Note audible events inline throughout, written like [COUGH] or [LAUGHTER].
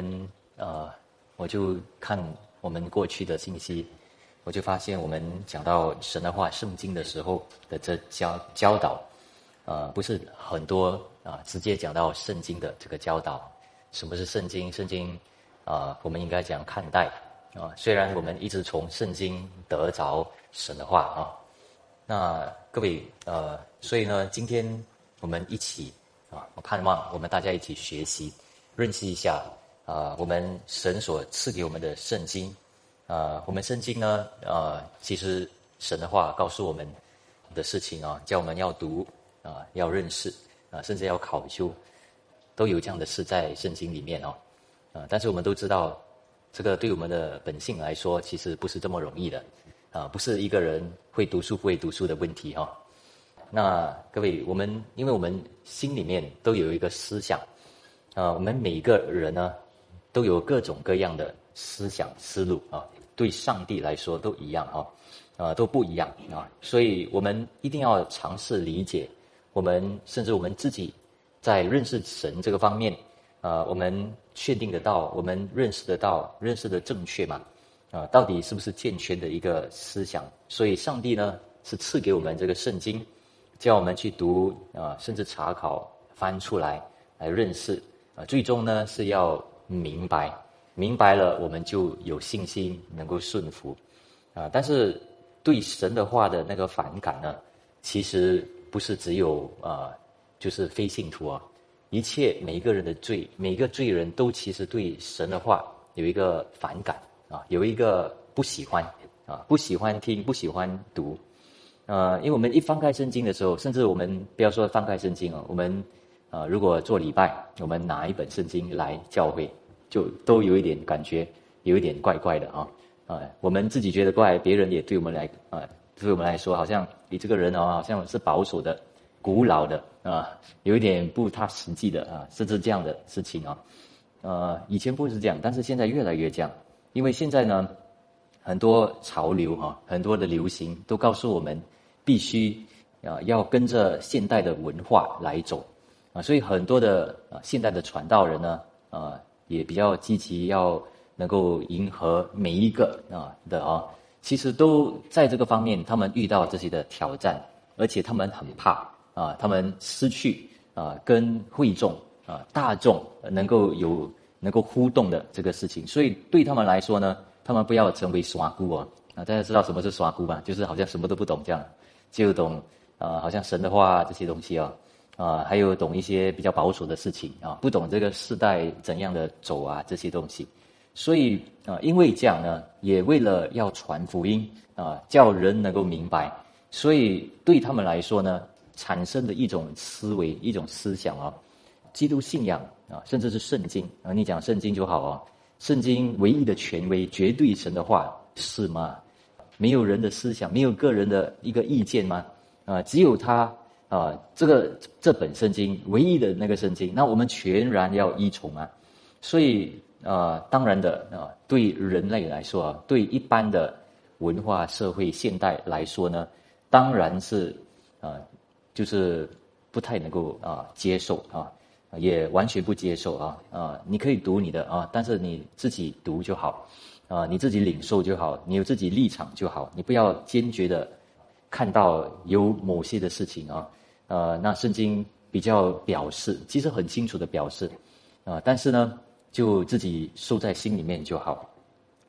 们呃，我就看我们过去的信息，我就发现我们讲到神的话、圣经的时候的这教教导，呃，不是很多啊，直接讲到圣经的这个教导。什么是圣经？圣经啊，我们应该怎样看待啊？虽然我们一直从圣经得着神的话啊，那各位呃，所以呢，今天我们一起啊，我盼望我们大家一起学习。认识一下啊，我们神所赐给我们的圣经啊，我们圣经呢啊，其实神的话告诉我们的事情啊，叫我们要读啊，要认识啊，甚至要考究，都有这样的事在圣经里面哦啊。但是我们都知道，这个对我们的本性来说，其实不是这么容易的啊，不是一个人会读书不会读书的问题哈。那各位，我们因为我们心里面都有一个思想。啊，我们每一个人呢，都有各种各样的思想思路啊，对上帝来说都一样啊，啊都不一样啊，所以我们一定要尝试理解，我们甚至我们自己在认识神这个方面，啊，我们确定得到，我们认识得到，认识的正确嘛？啊，到底是不是健全的一个思想？所以上帝呢，是赐给我们这个圣经，叫我们去读啊，甚至查考翻出来来认识啊。最终呢是要明白，明白了我们就有信心能够顺服，啊！但是对神的话的那个反感呢，其实不是只有啊，就是非信徒啊，一切每一个人的罪，每个罪人都其实对神的话有一个反感啊，有一个不喜欢啊，不喜欢听，不喜欢读，呃，因为我们一翻开圣经的时候，甚至我们不要说翻开圣经啊，我们。啊，如果做礼拜，我们拿一本圣经来教会，就都有一点感觉，有一点怪怪的啊啊！我们自己觉得怪，别人也对我们来啊，对我们来说，好像你这个人哦，好像是保守的、古老的啊，有一点不踏实际的啊，甚至这样的事情啊。呃，以前不是这样，但是现在越来越这样，因为现在呢，很多潮流哈，很多的流行都告诉我们，必须啊要跟着现代的文化来走。啊，所以很多的啊，现代的传道人呢，啊，也比较积极，要能够迎合每一个啊的啊，其实都在这个方面，他们遇到这些的挑战，而且他们很怕啊，他们失去啊跟会众啊大众能够有能够互动的这个事情，所以对他们来说呢，他们不要成为耍姑啊，啊，大家知道什么是耍姑吧？就是好像什么都不懂这样，就懂啊，好像神的话这些东西啊。啊，还有懂一些比较保守的事情啊，不懂这个时代怎样的走啊这些东西，所以啊，因为这样呢，也为了要传福音啊，叫人能够明白，所以对他们来说呢，产生的一种思维、一种思想啊，基督信仰啊，甚至是圣经啊，你讲圣经就好啊，圣经唯一的权威、绝对神的话是吗？没有人的思想，没有个人的一个意见吗？啊，只有他。啊，这个这本圣经唯一的那个圣经，那我们全然要依从啊。所以啊，当然的啊，对人类来说啊，对一般的文化社会现代来说呢，当然是啊，就是不太能够啊接受啊，也完全不接受啊啊。你可以读你的啊，但是你自己读就好啊，你自己领受就好，你有自己立场就好，你不要坚决的看到有某些的事情啊。呃，那圣经比较表示，其实很清楚的表示，啊，但是呢，就自己收在心里面就好。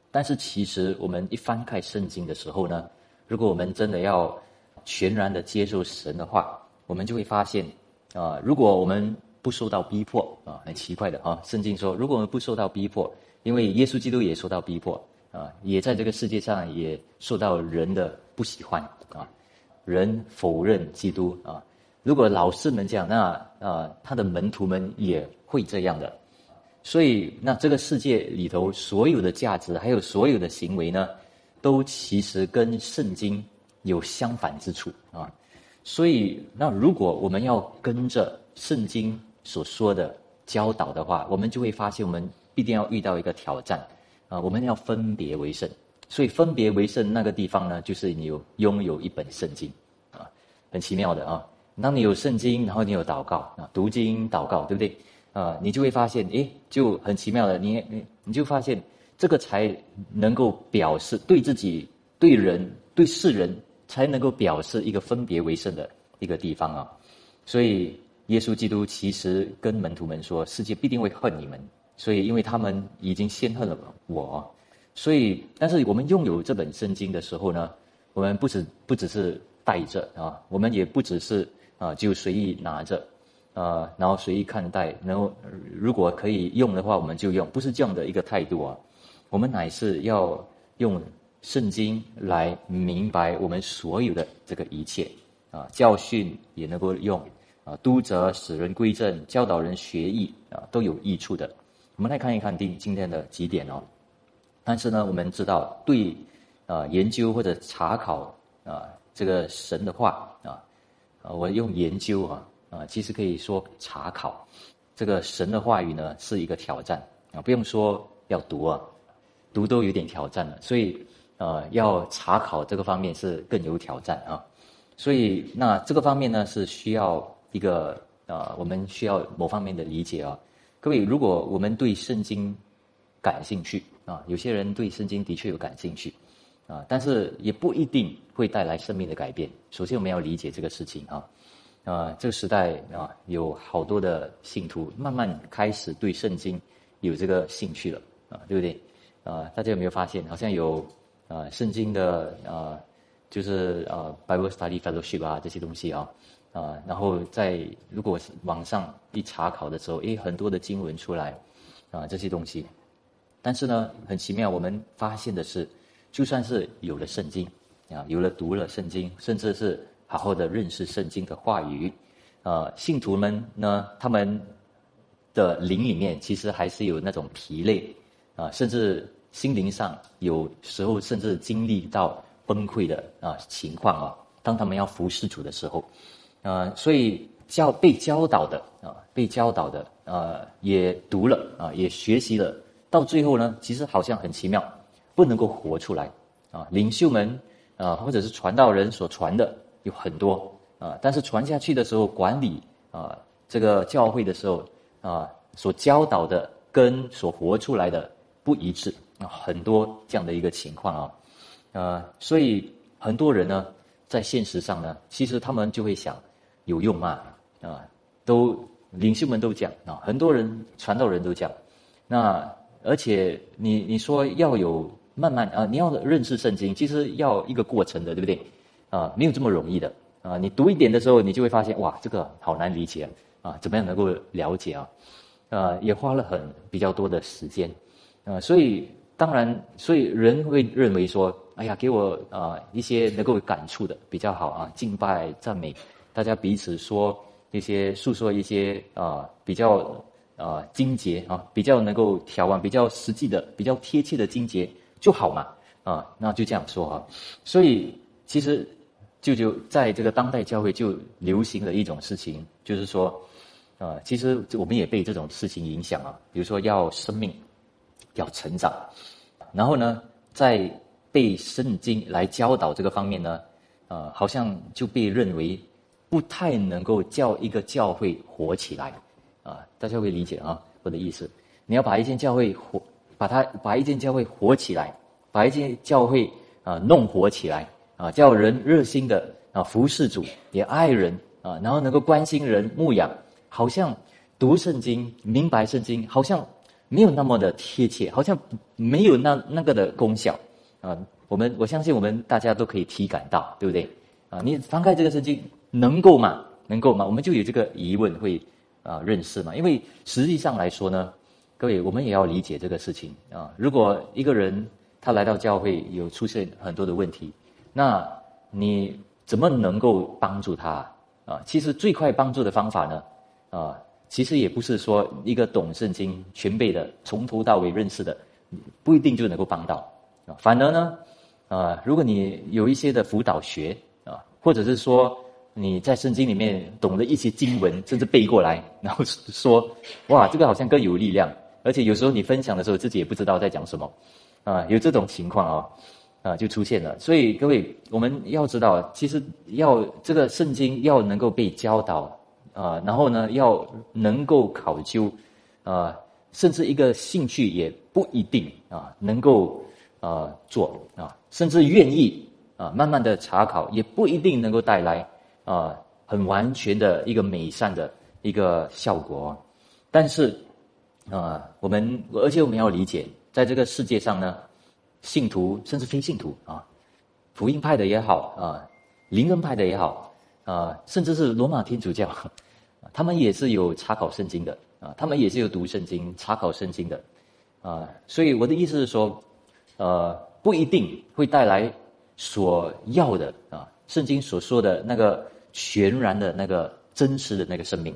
但是其实我们一翻开圣经的时候呢，如果我们真的要全然的接受神的话，我们就会发现，啊，如果我们不受到逼迫，啊，很奇怪的啊，圣经说，如果我们不受到逼迫，因为耶稣基督也受到逼迫，啊，也在这个世界上也受到人的不喜欢，啊，人否认基督，啊。如果老师们这样，那啊，他的门徒们也会这样的。所以，那这个世界里头所有的价值，还有所有的行为呢，都其实跟圣经有相反之处啊。所以，那如果我们要跟着圣经所说的教导的话，我们就会发现，我们必定要遇到一个挑战啊。我们要分别为圣，所以分别为圣那个地方呢，就是你有拥有一本圣经啊，很奇妙的啊。当你有圣经，然后你有祷告啊，读经祷告，对不对？啊，你就会发现，诶，就很奇妙的，你你你就发现这个才能够表示对自己、对人、对世人，才能够表示一个分别为圣的一个地方啊。所以，耶稣基督其实跟门徒们说，世界必定会恨你们，所以因为他们已经先恨了我，所以，但是我们拥有这本圣经的时候呢，我们不只不只是带着啊，我们也不只是啊就随意拿着。呃，然后随意看待，然后如果可以用的话，我们就用，不是这样的一个态度啊。我们乃是要用圣经来明白我们所有的这个一切啊，教训也能够用啊，督责使人归正，教导人学艺啊，都有益处的。我们来看一看第今天的几点哦。但是呢，我们知道对啊研究或者查考啊这个神的话啊啊，我用研究啊。啊，其实可以说查考这个神的话语呢是一个挑战啊，不用说要读啊，读都有点挑战了，所以呃要查考这个方面是更有挑战啊，所以那这个方面呢是需要一个呃我们需要某方面的理解啊，各位如果我们对圣经感兴趣啊，有些人对圣经的确有感兴趣啊，但是也不一定会带来生命的改变。首先我们要理解这个事情啊。啊，这个时代啊，有好多的信徒慢慢开始对圣经有这个兴趣了啊，对不对？啊，大家有没有发现，好像有啊，圣经的啊，就是啊，Bible Study Fellowship 啊这些东西啊啊，然后在如果网上一查考的时候，诶，很多的经文出来啊，这些东西，但是呢，很奇妙，我们发现的是，就算是有了圣经啊，有了读了圣经，甚至是。好好的认识圣经的话语，呃，信徒们呢，他们的灵里面其实还是有那种疲累，啊，甚至心灵上有时候甚至经历到崩溃的啊情况啊。当他们要服侍主的时候，啊，所以教被教导的啊，被教导的啊，也读了啊，也学习了，到最后呢，其实好像很奇妙，不能够活出来啊。领袖们啊，或者是传道人所传的。有很多啊，但是传下去的时候，管理啊这个教会的时候啊，所教导的跟所活出来的不一致啊，很多这样的一个情况啊，呃，所以很多人呢，在现实上呢，其实他们就会想有用吗？啊，都领袖们都讲啊，很多人传道人都讲，那而且你你说要有慢慢啊，你要认识圣经，其实要一个过程的，对不对？啊，没有这么容易的啊！你读一点的时候，你就会发现，哇，这个好难理解啊！怎么样能够了解啊？啊，也花了很比较多的时间啊！所以当然，所以人会认为说，哎呀，给我啊一些能够感触的比较好啊，敬拜赞美，大家彼此说一些诉说一些啊比较啊精节啊，比较能够调完，比较实际的、比较贴切的精节就好嘛啊！那就这样说啊，所以其实。就就在这个当代教会就流行的一种事情，就是说，啊，其实我们也被这种事情影响啊。比如说要生命，要成长，然后呢，在被圣经来教导这个方面呢，啊，好像就被认为不太能够叫一个教会活起来，啊，大家会理解啊我的意思。你要把一间教会活，把它把一间教会活起来，把一间教会啊弄活起来。啊，叫人热心的啊服侍主，也爱人啊，然后能够关心人、牧养，好像读圣经、明白圣经，好像没有那么的贴切，好像没有那那个的功效啊。我们我相信我们大家都可以体感到，对不对？啊，你翻开这个圣经能够吗？能够吗？我们就有这个疑问会啊认识嘛？因为实际上来说呢，各位我们也要理解这个事情啊。如果一个人他来到教会有出现很多的问题。那你怎么能够帮助他啊？其实最快帮助的方法呢，啊，其实也不是说一个懂圣经、全备的、从头到尾认识的，不一定就能够帮到啊。反而呢，啊，如果你有一些的辅导学啊，或者是说你在圣经里面懂得一些经文，甚至背过来，然后说哇，这个好像更有力量，而且有时候你分享的时候自己也不知道在讲什么啊，有这种情况啊。啊，就出现了。所以各位，我们要知道，其实要这个圣经要能够被教导，啊，然后呢，要能够考究，啊，甚至一个兴趣也不一定啊，能够啊做啊，甚至愿意啊，慢慢的查考也不一定能够带来啊很完全的一个美善的一个效果。但是啊，我们而且我们要理解，在这个世界上呢，信徒甚至非信徒啊，福音派的也好啊，灵恩派的也好。啊，甚至是罗马天主教，他们也是有查考圣经的啊，他们也是有读圣经、查考圣经的啊。所以我的意思是说，呃，不一定会带来所要的啊，圣经所说的那个全然的那个真实的那个生命。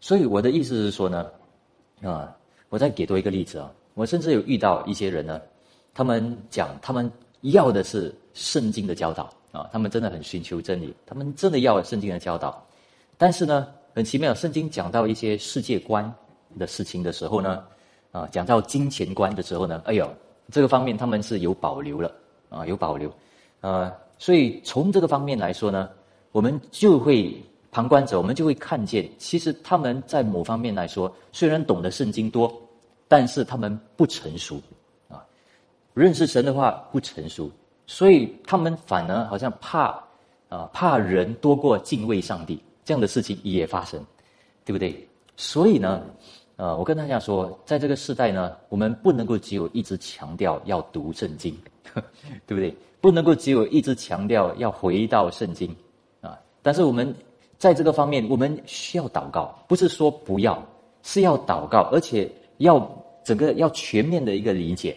所以我的意思是说呢，啊，我再给多一个例子啊，我甚至有遇到一些人呢，他们讲他们要的是圣经的教导。啊，他们真的很寻求真理，他们真的要圣经的教导，但是呢，很奇妙，圣经讲到一些世界观的事情的时候呢，啊，讲到金钱观的时候呢，哎呦，这个方面他们是有保留了，啊，有保留，呃，所以从这个方面来说呢，我们就会旁观者，我们就会看见，其实他们在某方面来说，虽然懂得圣经多，但是他们不成熟，啊，认识神的话不成熟。所以他们反而好像怕啊，怕人多过敬畏上帝，这样的事情也发生，对不对？所以呢，呃，我跟大家说，在这个时代呢，我们不能够只有一直强调要读圣经，[LAUGHS] 对不对？不能够只有一直强调要回到圣经啊。但是我们在这个方面，我们需要祷告，不是说不要，是要祷告，而且要整个要全面的一个理解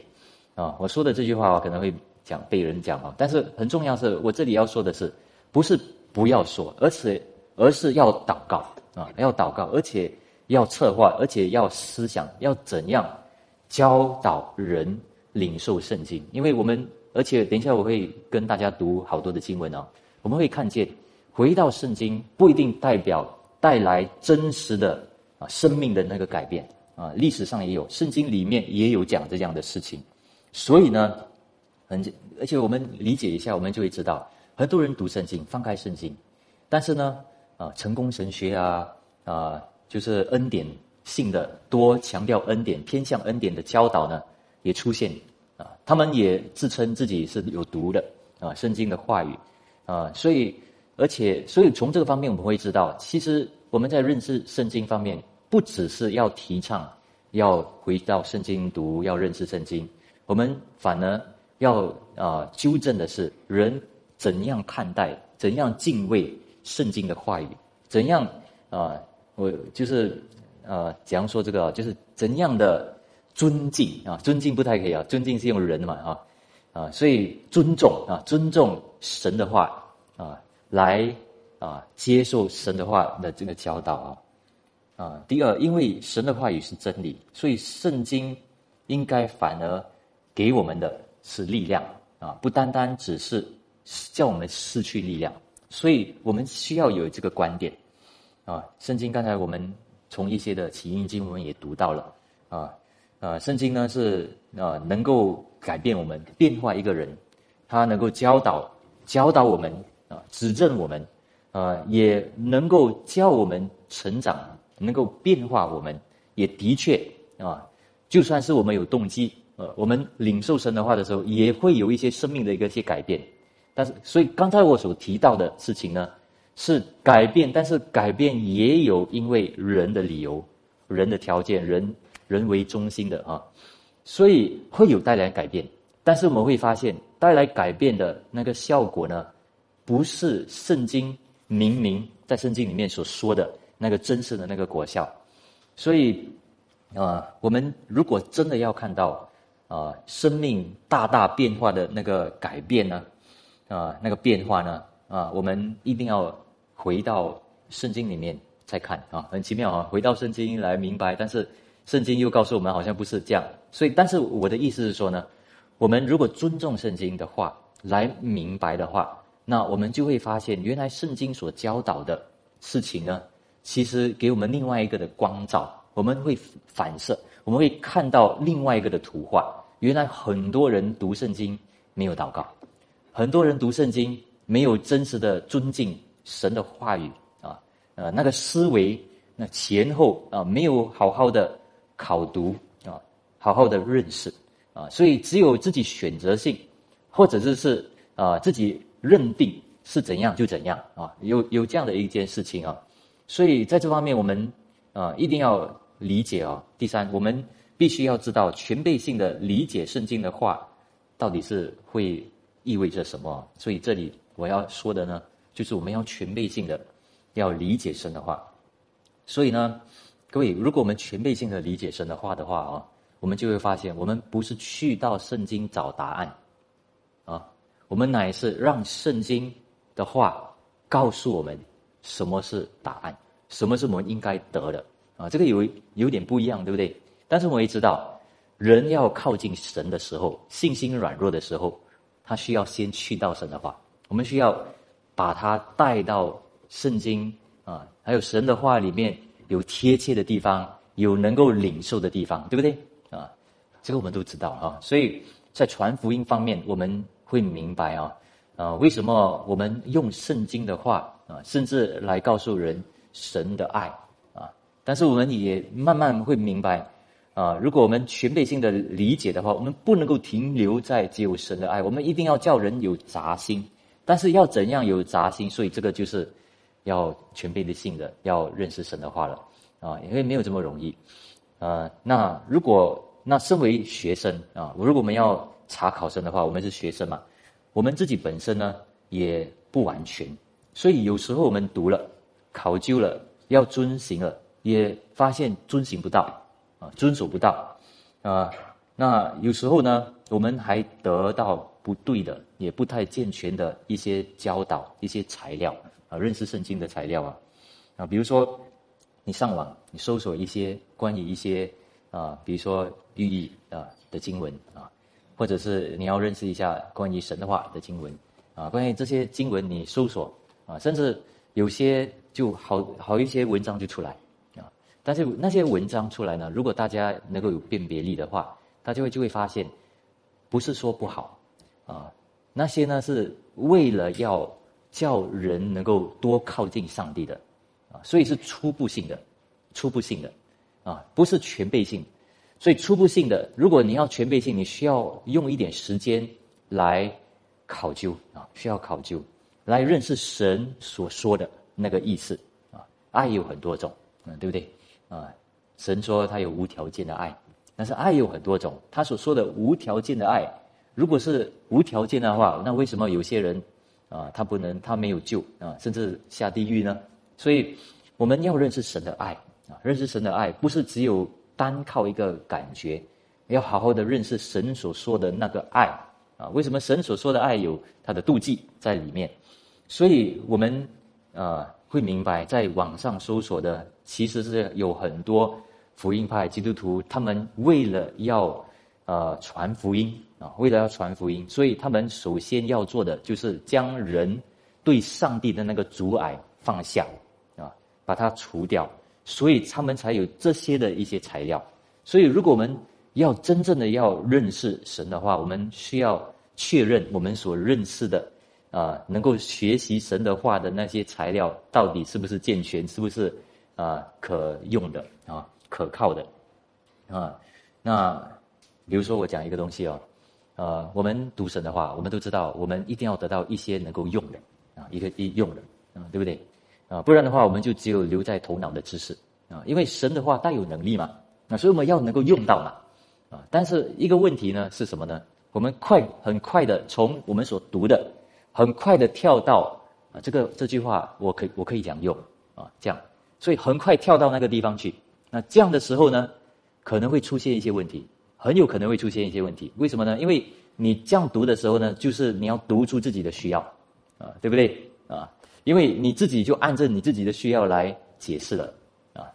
啊。我说的这句话我可能会。讲被人讲啊，但是很重要是我这里要说的是，不是不要说，而是而是要祷告啊，要祷告，而且要策划，而且要思想，要怎样教导人领受圣经。因为我们，而且等一下我会跟大家读好多的经文啊，我们会看见回到圣经不一定代表带来真实的啊生命的那个改变啊，历史上也有，圣经里面也有讲这样的事情，所以呢。很，而且我们理解一下，我们就会知道，很多人读圣经，翻开圣经，但是呢，啊，成功神学啊，啊，就是恩典性的多强调恩典、偏向恩典的教导呢，也出现啊，他们也自称自己是有读的啊，圣经的话语啊，所以，而且，所以从这个方面我们会知道，其实我们在认识圣经方面，不只是要提倡要回到圣经读，要认识圣经，我们反而。要啊，纠正的是人怎样看待、怎样敬畏圣经的话语，怎样啊？我就是呃，怎样说这个？就是怎样的尊敬啊？尊敬不太可以啊，尊敬是用人嘛啊啊，所以尊重啊，尊重神的话啊，来啊，接受神的话的这个教导啊啊。第二，因为神的话语是真理，所以圣经应该反而给我们的。是力量啊，不单单只是叫我们失去力量，所以我们需要有这个观点啊。圣经刚才我们从一些的起因经文也读到了啊啊，圣经呢是啊能够改变我们、变化一个人，他能够教导教导我们啊，指正我们啊，也能够教我们成长，能够变化我们，也的确啊，就算是我们有动机。呃，我们领受神的话的时候，也会有一些生命的一个些改变。但是，所以刚才我所提到的事情呢，是改变，但是改变也有因为人的理由、人的条件、人人为中心的啊，所以会有带来改变。但是我们会发现，带来改变的那个效果呢，不是圣经明明在圣经里面所说的那个真实的那个果效。所以啊，我们如果真的要看到。啊，生命大大变化的那个改变呢？啊，那个变化呢？啊，我们一定要回到圣经里面再看啊，很奇妙啊，回到圣经来明白。但是圣经又告诉我们，好像不是这样。所以，但是我的意思是说呢，我们如果尊重圣经的话来明白的话，那我们就会发现，原来圣经所教导的事情呢，其实给我们另外一个的光照，我们会反射。我们会看到另外一个的图画，原来很多人读圣经没有祷告，很多人读圣经没有真实的尊敬神的话语啊，呃那个思维那前后啊没有好好的考读啊，好好的认识啊，所以只有自己选择性，或者就是啊自己认定是怎样就怎样啊，有有这样的一件事情啊，所以在这方面我们啊一定要理解啊。第三，我们必须要知道全备性的理解圣经的话，到底是会意味着什么。所以这里我要说的呢。就是我们要全备性的要理解神的话，所以呢，各位，如果我们全备性的理解神的话的话啊，我们就会发现，我们不是去到圣经找答案，啊，我们乃是让圣经的话告诉我们什么是答案，什么是我们应该得的啊，这个有有点不一样，对不对？但是我们也知道，人要靠近神的时候，信心软弱的时候，他需要先去到神的话，我们需要。把它带到圣经啊，还有神的话里面有贴切的地方，有能够领受的地方，对不对啊？这个我们都知道啊。所以在传福音方面，我们会明白啊，啊，为什么我们用圣经的话啊，甚至来告诉人神的爱啊？但是我们也慢慢会明白啊，如果我们全备性的理解的话，我们不能够停留在只有神的爱，我们一定要叫人有杂心。但是要怎样有杂心？所以这个就是要全备的性的，要认识神的话了啊，因为没有这么容易啊。那如果那身为学生啊，如果我们要查考生的话，我们是学生嘛，我们自己本身呢也不完全，所以有时候我们读了、考究了、要遵行了，也发现遵行不到啊，遵守不到啊。那有时候呢，我们还得到。不对的，也不太健全的一些教导、一些材料啊，认识圣经的材料啊，啊，比如说你上网，你搜索一些关于一些啊，比如说寓意啊的经文啊，或者是你要认识一下关于神的话的经文啊，关于这些经文你搜索啊，甚至有些就好好一些文章就出来啊，但是那些文章出来呢，如果大家能够有辨别力的话，大家会就会发现，不是说不好。啊，那些呢是为了要叫人能够多靠近上帝的，啊，所以是初步性的，初步性的，啊，不是全备性，所以初步性的，如果你要全备性，你需要用一点时间来考究啊，需要考究来认识神所说的那个意思啊，爱有很多种，嗯，对不对？啊，神说他有无条件的爱，但是爱有很多种，他所说的无条件的爱。如果是无条件的话，那为什么有些人啊，他不能，他没有救啊，甚至下地狱呢？所以我们要认识神的爱啊，认识神的爱不是只有单靠一个感觉，要好好的认识神所说的那个爱啊。为什么神所说的爱有他的妒忌在里面？所以我们呃会明白，在网上搜索的其实是有很多福音派基督徒，他们为了要呃传福音。啊，为了要传福音，所以他们首先要做的就是将人对上帝的那个阻碍放下，啊，把它除掉，所以他们才有这些的一些材料。所以，如果我们要真正的要认识神的话，我们需要确认我们所认识的啊，能够学习神的话的那些材料到底是不是健全，是不是啊可用的啊，可靠的啊。那比如说，我讲一个东西哦。呃，我们读神的话，我们都知道，我们一定要得到一些能够用的啊，一个一用的啊，对不对？啊，不然的话，我们就只有留在头脑的知识啊。因为神的话带有能力嘛，啊，所以我们要能够用到嘛，啊。但是一个问题呢是什么呢？我们快很快的从我们所读的，很快的跳到啊，这个这句话我可我可以讲用啊，这样，所以很快跳到那个地方去。那这样的时候呢，可能会出现一些问题。很有可能会出现一些问题，为什么呢？因为你这样读的时候呢，就是你要读出自己的需要，啊，对不对？啊，因为你自己就按照你自己的需要来解释了，啊，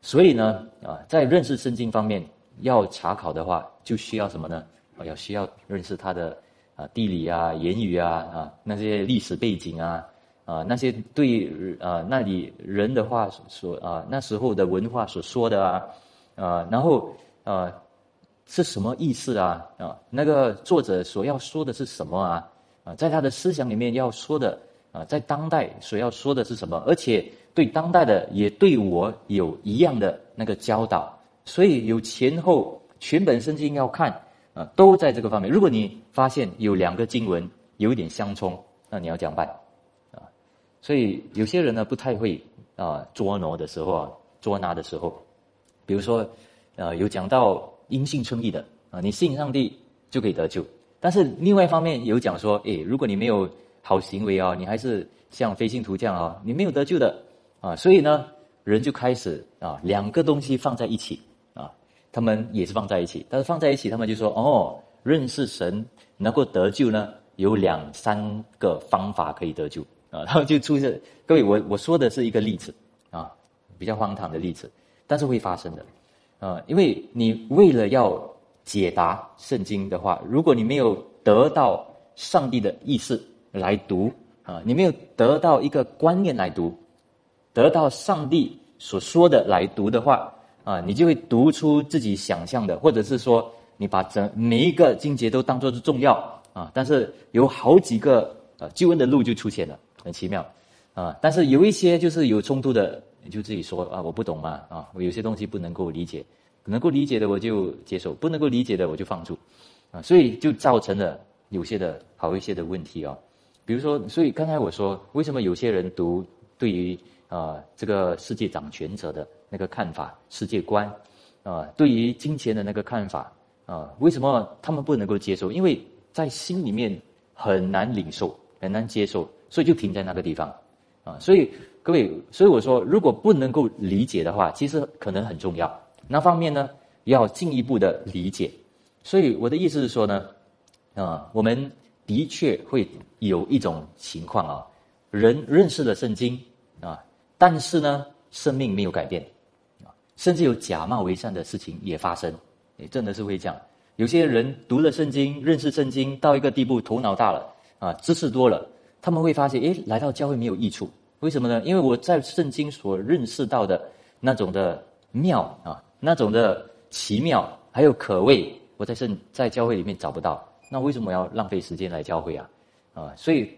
所以呢，啊，在认识圣经方面要查考的话，就需要什么呢？啊，要需要认识它的啊地理啊、言语啊、啊那些历史背景啊、啊那些对啊那里人的话所啊那时候的文化所说的啊，啊，然后啊。是什么意思啊？啊，那个作者所要说的是什么啊？啊，在他的思想里面要说的啊，在当代所要说的是什么，而且对当代的也对我有一样的那个教导，所以有前后全本圣经要看啊，都在这个方面。如果你发现有两个经文有一点相冲，那你要怎样办啊？所以有些人呢不太会啊捉挪的时候啊，捉拿的时候，比如说呃有讲到因信称义的啊，你信上帝就可以得救。但是另外一方面有讲说，诶，如果你没有好行为啊，你还是像非信徒这样啊，你没有得救的啊。所以呢，人就开始啊，两个东西放在一起，他们也是放在一起，但是放在一起，他们就说，哦，认识神能够得救呢，有两三个方法可以得救啊。[LAUGHS] 然后就出现，各位，我我说的是一个例子啊，比较荒唐的例子，但是会发生的啊，因为你为了要。解答圣经的话，如果你没有得到上帝的意思来读啊，你没有得到一个观念来读，得到上帝所说的来读的话啊，你就会读出自己想象的，或者是说你把整每一个经节都当做是重要啊，但是有好几个呃救恩的路就出现了，很奇妙啊。但是有一些就是有冲突的，你就自己说啊，我不懂嘛啊，我有些东西不能够理解。能够理解的我就接受，不能够理解的我就放逐，啊，所以就造成了有些的好一些的问题啊。比如说，所以刚才我说，为什么有些人读对于啊这个世界掌权者的那个看法、世界观，啊，对于金钱的那个看法，啊，为什么他们不能够接受？因为在心里面很难领受、很难接受，所以就停在那个地方，啊，所以各位，所以我说，如果不能够理解的话，其实可能很重要。那方面呢，要进一步的理解，所以我的意思是说呢，啊，我们的确会有一种情况啊，人认识了圣经啊，但是呢，生命没有改变，啊，甚至有假冒为善的事情也发生，也真的是会这样。有些人读了圣经，认识圣经到一个地步，头脑大了啊，知识多了，他们会发现，诶，来到教会没有益处，为什么呢？因为我在圣经所认识到的那种的妙啊。那种的奇妙还有可畏，我在圣在教会里面找不到。那为什么要浪费时间来教会啊？啊，所以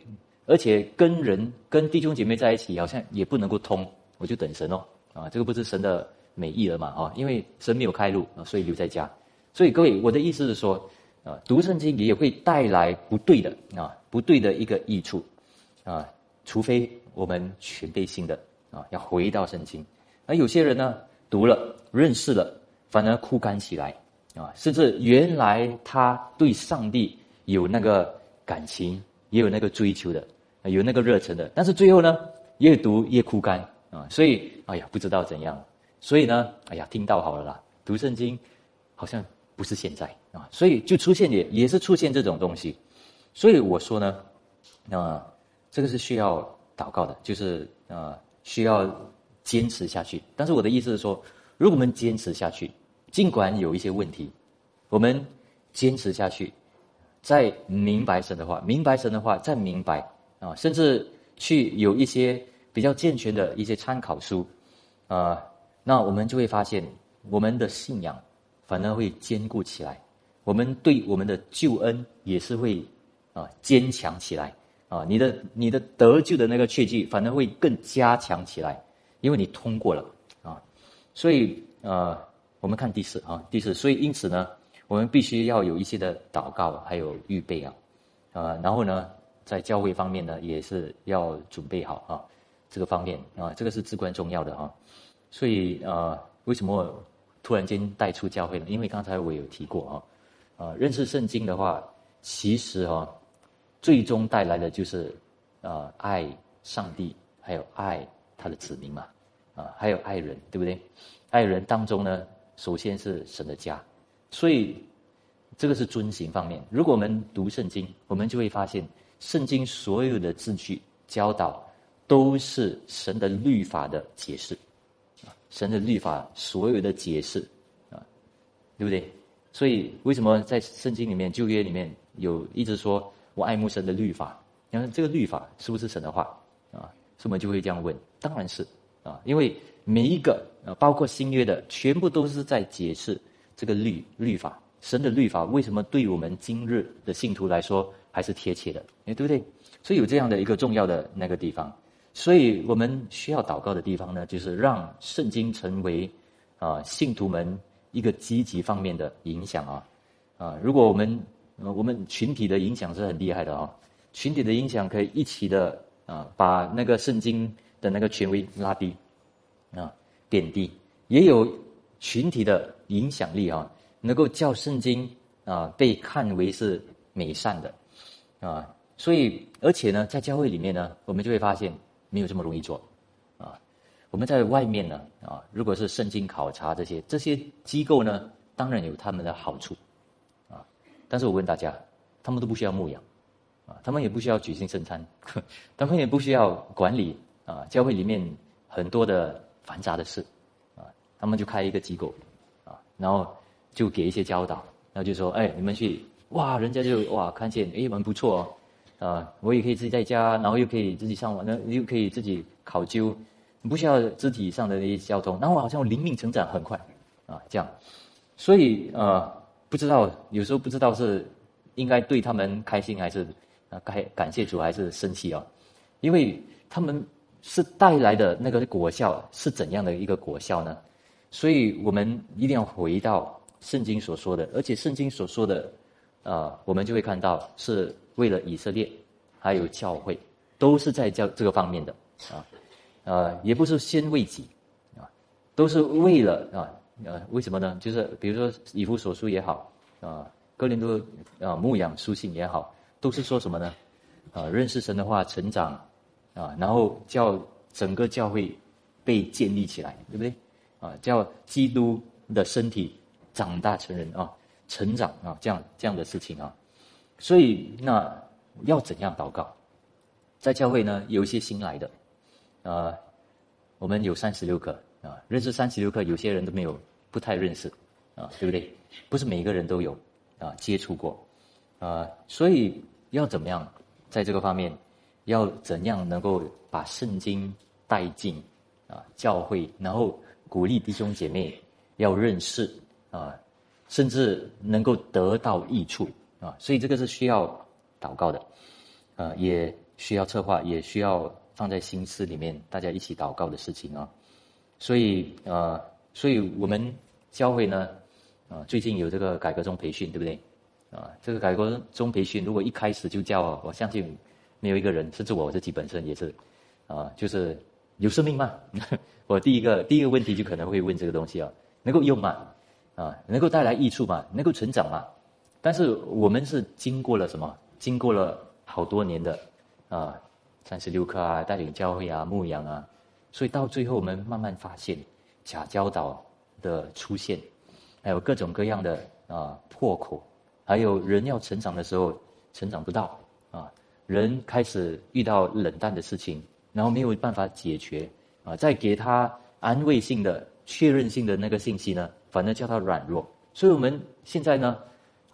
而且跟人跟弟兄姐妹在一起，好像也不能够通，我就等神哦。啊，这个不是神的美意了嘛？啊，因为神没有开路啊，所以留在家。所以各位，我的意思是说，啊，读圣经也会带来不对的啊，不对的一个益处啊，除非我们全背性的啊，要回到圣经。而有些人呢？读了，认识了，反而枯干起来，啊，甚至原来他对上帝有那个感情，也有那个追求的，有那个热忱的，但是最后呢，越读越枯干，啊，所以，哎呀，不知道怎样，所以呢，哎呀，听到好了啦，读圣经，好像不是现在，啊，所以就出现也也是出现这种东西，所以我说呢，啊，这个是需要祷告的，就是啊，需要。坚持下去，但是我的意思是说，如果我们坚持下去，尽管有一些问题，我们坚持下去，再明白神的话，明白神的话，再明白啊，甚至去有一些比较健全的一些参考书，啊，那我们就会发现，我们的信仰反而会坚固起来，我们对我们的救恩也是会啊坚强起来啊，你的你的得救的那个确据反而会更加强起来。因为你通过了啊，所以呃，我们看第四啊，第四，所以因此呢，我们必须要有一些的祷告，还有预备啊，啊，然后呢，在教会方面呢，也是要准备好啊，这个方面啊，这个是至关重要的啊。所以呃，为什么突然间带出教会呢？因为刚才我有提过啊，啊，认识圣经的话，其实啊，最终带来的就是啊，爱上帝，还有爱他的子民嘛。啊，还有爱人，对不对？爱人当中呢，首先是神的家，所以这个是遵行方面。如果我们读圣经，我们就会发现，圣经所有的字句教导都是神的律法的解释，啊，神的律法所有的解释，啊，对不对？所以为什么在圣经里面旧约里面有一直说我爱慕神的律法？你看这个律法是不是神的话？啊，所以我们就会这样问，当然是。啊，因为每一个啊，包括新约的，全部都是在解释这个律律法，神的律法为什么对我们今日的信徒来说还是贴切的，哎，对不对？所以有这样的一个重要的那个地方，所以我们需要祷告的地方呢，就是让圣经成为啊信徒们一个积极方面的影响啊。啊！如果我们我们群体的影响是很厉害的啊，群体的影响可以一起的啊把那个圣经的那个权威拉低啊贬低，也有群体的影响力啊，能够叫圣经啊被看为是美善的啊。所以，而且呢，在教会里面呢，我们就会发现没有这么容易做，啊，我们在外面呢，啊，如果是圣经考察这些这些机构呢，当然有他们的好处，啊，但是我问大家，他们都不需要牧养，啊，他们也不需要举行圣餐，[LAUGHS] 他们也不需要管理啊，教会里面很多的繁杂的事，啊，他们就开一个机构，啊，然后就给一些教导，然后就说，哎，你们去，哇，人家就哇，看见，哎，蛮不错哦。啊，我也可以自己在家，然后又可以自己上网，那又可以自己考究，不需要肢体上的那些交通，然后好像灵命成长很快，啊，这样，所以呃，不知道有时候不知道是应该对他们开心还是啊该感谢主还是生气啊，因为他们是带来的那个果效是怎样的一个果效呢？所以我们一定要回到圣经所说的，而且圣经所说的啊，我们就会看到是。为了以色列，还有教会，都是在教这个方面的啊，呃，也不是先为己啊，都是为了啊，呃，为什么呢？就是比如说以弗所书也好啊，哥林多啊牧养书信也好，都是说什么呢？啊，认识神的话，成长啊，然后叫整个教会被建立起来，对不对？啊，叫基督的身体长大成人啊，成长啊，这样这样的事情啊。所以，那要怎样祷告？在教会呢，有一些新来的，啊，我们有三十六课啊，认识三十六课，有些人都没有，不太认识，啊，对不对？不是每一个人都有啊，接触过，啊，所以要怎么样，在这个方面，要怎样能够把圣经带进啊教会，然后鼓励弟兄姐妹要认识啊，甚至能够得到益处。啊，所以这个是需要祷告的，呃，也需要策划，也需要放在心思里面，大家一起祷告的事情啊。所以，呃，所以我们教会呢，啊，最近有这个改革中培训，对不对？啊，这个改革中培训，如果一开始就叫，我相信没有一个人，甚至我自己本身也是，啊，就是有生命吗？[LAUGHS] 我第一个第一个问题就可能会问这个东西啊，能够用吗？啊，能够带来益处嘛？能够成长嘛？但是我们是经过了什么？经过了好多年的啊，三十六课啊，带领教会啊，牧养啊，所以到最后我们慢慢发现假教导的出现，还有各种各样的啊破口，还有人要成长的时候成长不到啊，人开始遇到冷淡的事情，然后没有办法解决啊，再给他安慰性的、确认性的那个信息呢，反而叫他软弱。所以我们现在呢。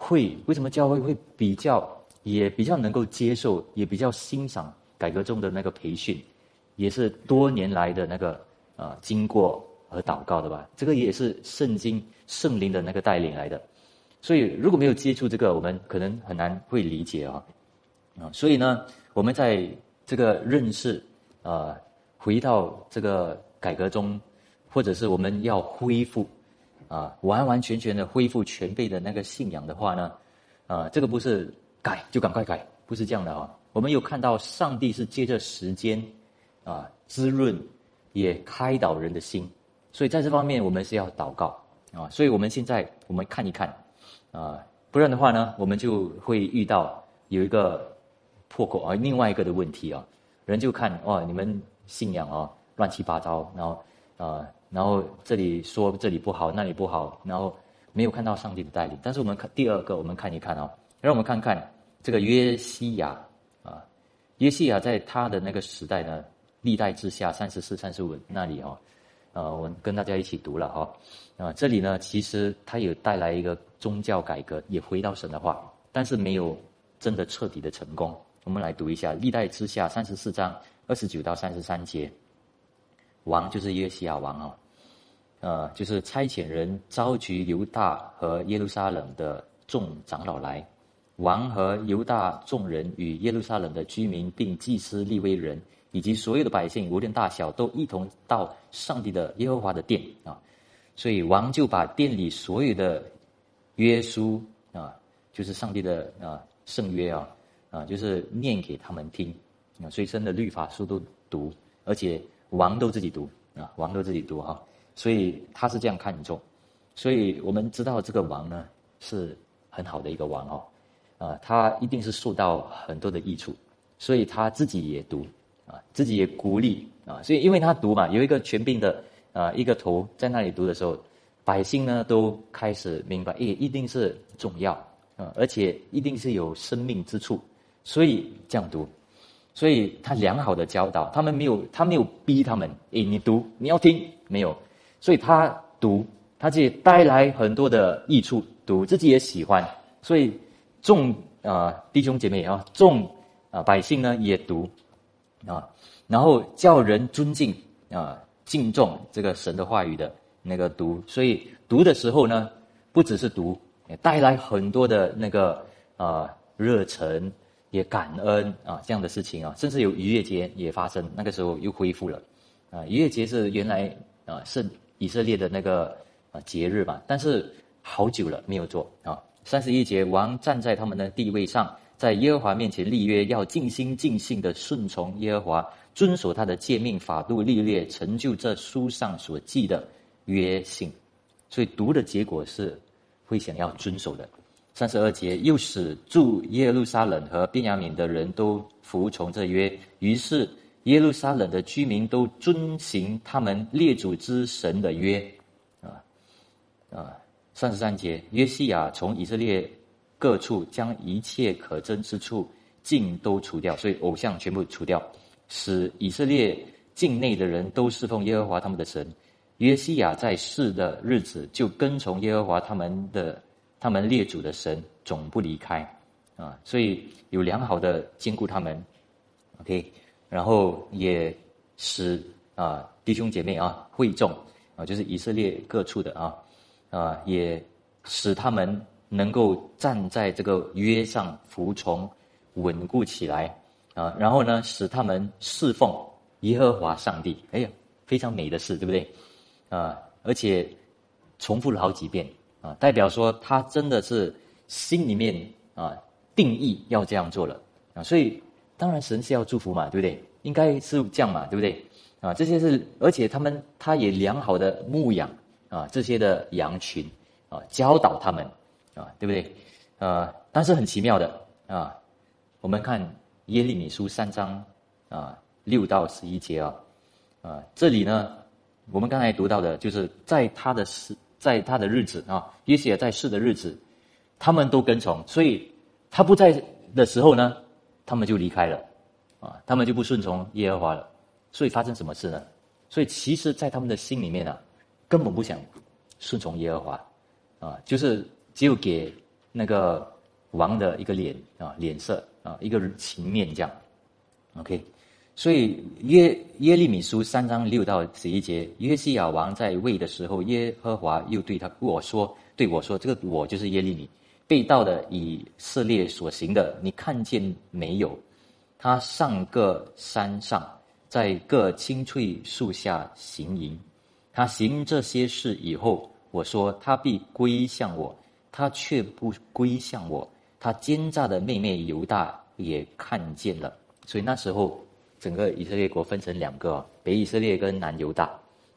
会为什么教会会比较也比较能够接受，也比较欣赏改革中的那个培训，也是多年来的那个啊经过和祷告的吧？这个也是圣经圣灵的那个带领来的。所以如果没有接触这个，我们可能很难会理解啊啊。所以呢，我们在这个认识啊，回到这个改革中，或者是我们要恢复。啊，完完全全的恢复全备的那个信仰的话呢，啊，这个不是改就赶快改，不是这样的啊。我们有看到上帝是借着时间，啊，滋润也开导人的心，所以在这方面我们是要祷告啊。所以我们现在我们看一看，啊，不然的话呢，我们就会遇到有一个破口啊，另外一个的问题啊，人就看哇，你们信仰啊乱七八糟，然后啊。然后这里说这里不好，那里不好，然后没有看到上帝的带领。但是我们看第二个，我们看一看啊，让我们看看这个约西亚啊，约西亚在他的那个时代呢，历代之下三十四、三十五那里哦，呃，我跟大家一起读了哈，啊，这里呢其实他有带来一个宗教改革，也回到神的话，但是没有真的彻底的成功。我们来读一下历代之下三十四章二十九到三十三节，王就是约西亚王啊。呃，就是差遣人召集犹大和耶路撒冷的众长老来，王和犹大众人与耶路撒冷的居民，并祭司利未人以及所有的百姓，无论大小，都一同到上帝的耶和华的殿啊。所以王就把殿里所有的约书啊，就是上帝的啊圣约啊啊，就是念给他们听啊，随身的律法书都读，而且王都自己读啊，王都自己读哈。所以他是这样看重，所以我们知道这个王呢是很好的一个王哦。啊，他一定是受到很多的益处，所以他自己也读，啊，自己也鼓励啊，所以因为他读嘛，有一个权柄的啊一个头在那里读的时候，百姓呢都开始明白，诶，一定是重要啊，而且一定是有生命之处，所以这样读，所以他良好的教导，他们没有，他没有逼他们，诶，你读，你要听，没有，所以他读，他自己带来很多的益处，读自己也喜欢，所以。众啊弟兄姐妹啊，众啊百姓呢也读啊，然后叫人尊敬啊敬重这个神的话语的那个读，所以读的时候呢，不只是读，也带来很多的那个啊热忱，也感恩啊这样的事情啊，甚至有逾越节也发生，那个时候又恢复了啊逾越节是原来啊是以色列的那个啊节日嘛，但是好久了没有做啊。三十一节，王站在他们的地位上，在耶和华面前立约，要尽心尽性的顺从耶和华，遵守他的诫命、法度、律例，成就这书上所记的约信。所以读的结果是会想要遵守的。三十二节，又使住耶路撒冷和便雅悯的人都服从这约，于是耶路撒冷的居民都遵行他们列祖之神的约。啊啊。三十三节，约西亚从以色列各处将一切可憎之处尽都除掉，所以偶像全部除掉，使以色列境内的人都侍奉耶和华他们的神。约西亚在世的日子就跟从耶和华他们的他们列祖的神，总不离开啊，所以有良好的兼顾他们。OK，然后也使啊弟兄姐妹啊会众啊，就是以色列各处的啊。啊，也使他们能够站在这个约上服从、稳固起来啊。然后呢，使他们侍奉耶和华上帝。哎呀，非常美的事，对不对？啊，而且重复了好几遍啊，代表说他真的是心里面啊定义要这样做了啊。所以当然神是要祝福嘛，对不对？应该是这样嘛，对不对？啊，这些是，而且他们他也良好的牧养。啊，这些的羊群，啊，教导他们，啊，对不对？呃，但是很奇妙的啊，我们看耶利米书三章啊六到十一节啊，啊，这里呢，我们刚才读到的就是在他的世，在他的日子啊，约西亚在世的日子，他们都跟从，所以他不在的时候呢，他们就离开了，啊，他们就不顺从耶和华了，所以发生什么事呢？所以其实，在他们的心里面啊。根本不想顺从耶和华，啊，就是只有给那个王的一个脸啊脸色啊一个情面这样，OK，所以耶耶利米书三章六到十一节，约西亚王在位的时候，耶和华又对他我说对我说，这个我就是耶利米，被盗的以色列所行的，你看见没有？他上个山上，在各青翠树下行营。他行这些事以后，我说他必归向我，他却不归向我。他奸诈的妹妹犹大也看见了，所以那时候整个以色列国分成两个，北以色列跟南犹大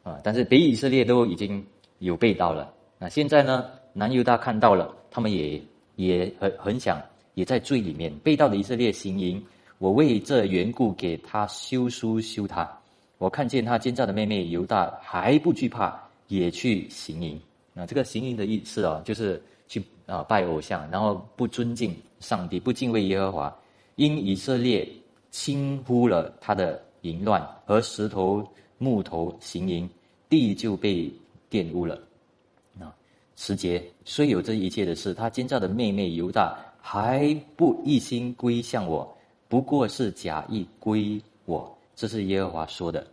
啊。但是北以色列都已经有被盗了，那现在呢，南犹大看到了，他们也也很很想也在罪里面被盗的以色列行营。我为这缘故给他修书修他。我看见他奸诈的妹妹犹大还不惧怕，也去行淫。那这个行淫的意思啊，就是去啊拜偶像，然后不尊敬上帝，不敬畏耶和华。因以色列轻忽了他的淫乱和石头木头行淫，地就被玷污了。时节虽有这一切的事，他奸诈的妹妹犹大还不一心归向我，不过是假意归我。这是耶和华说的，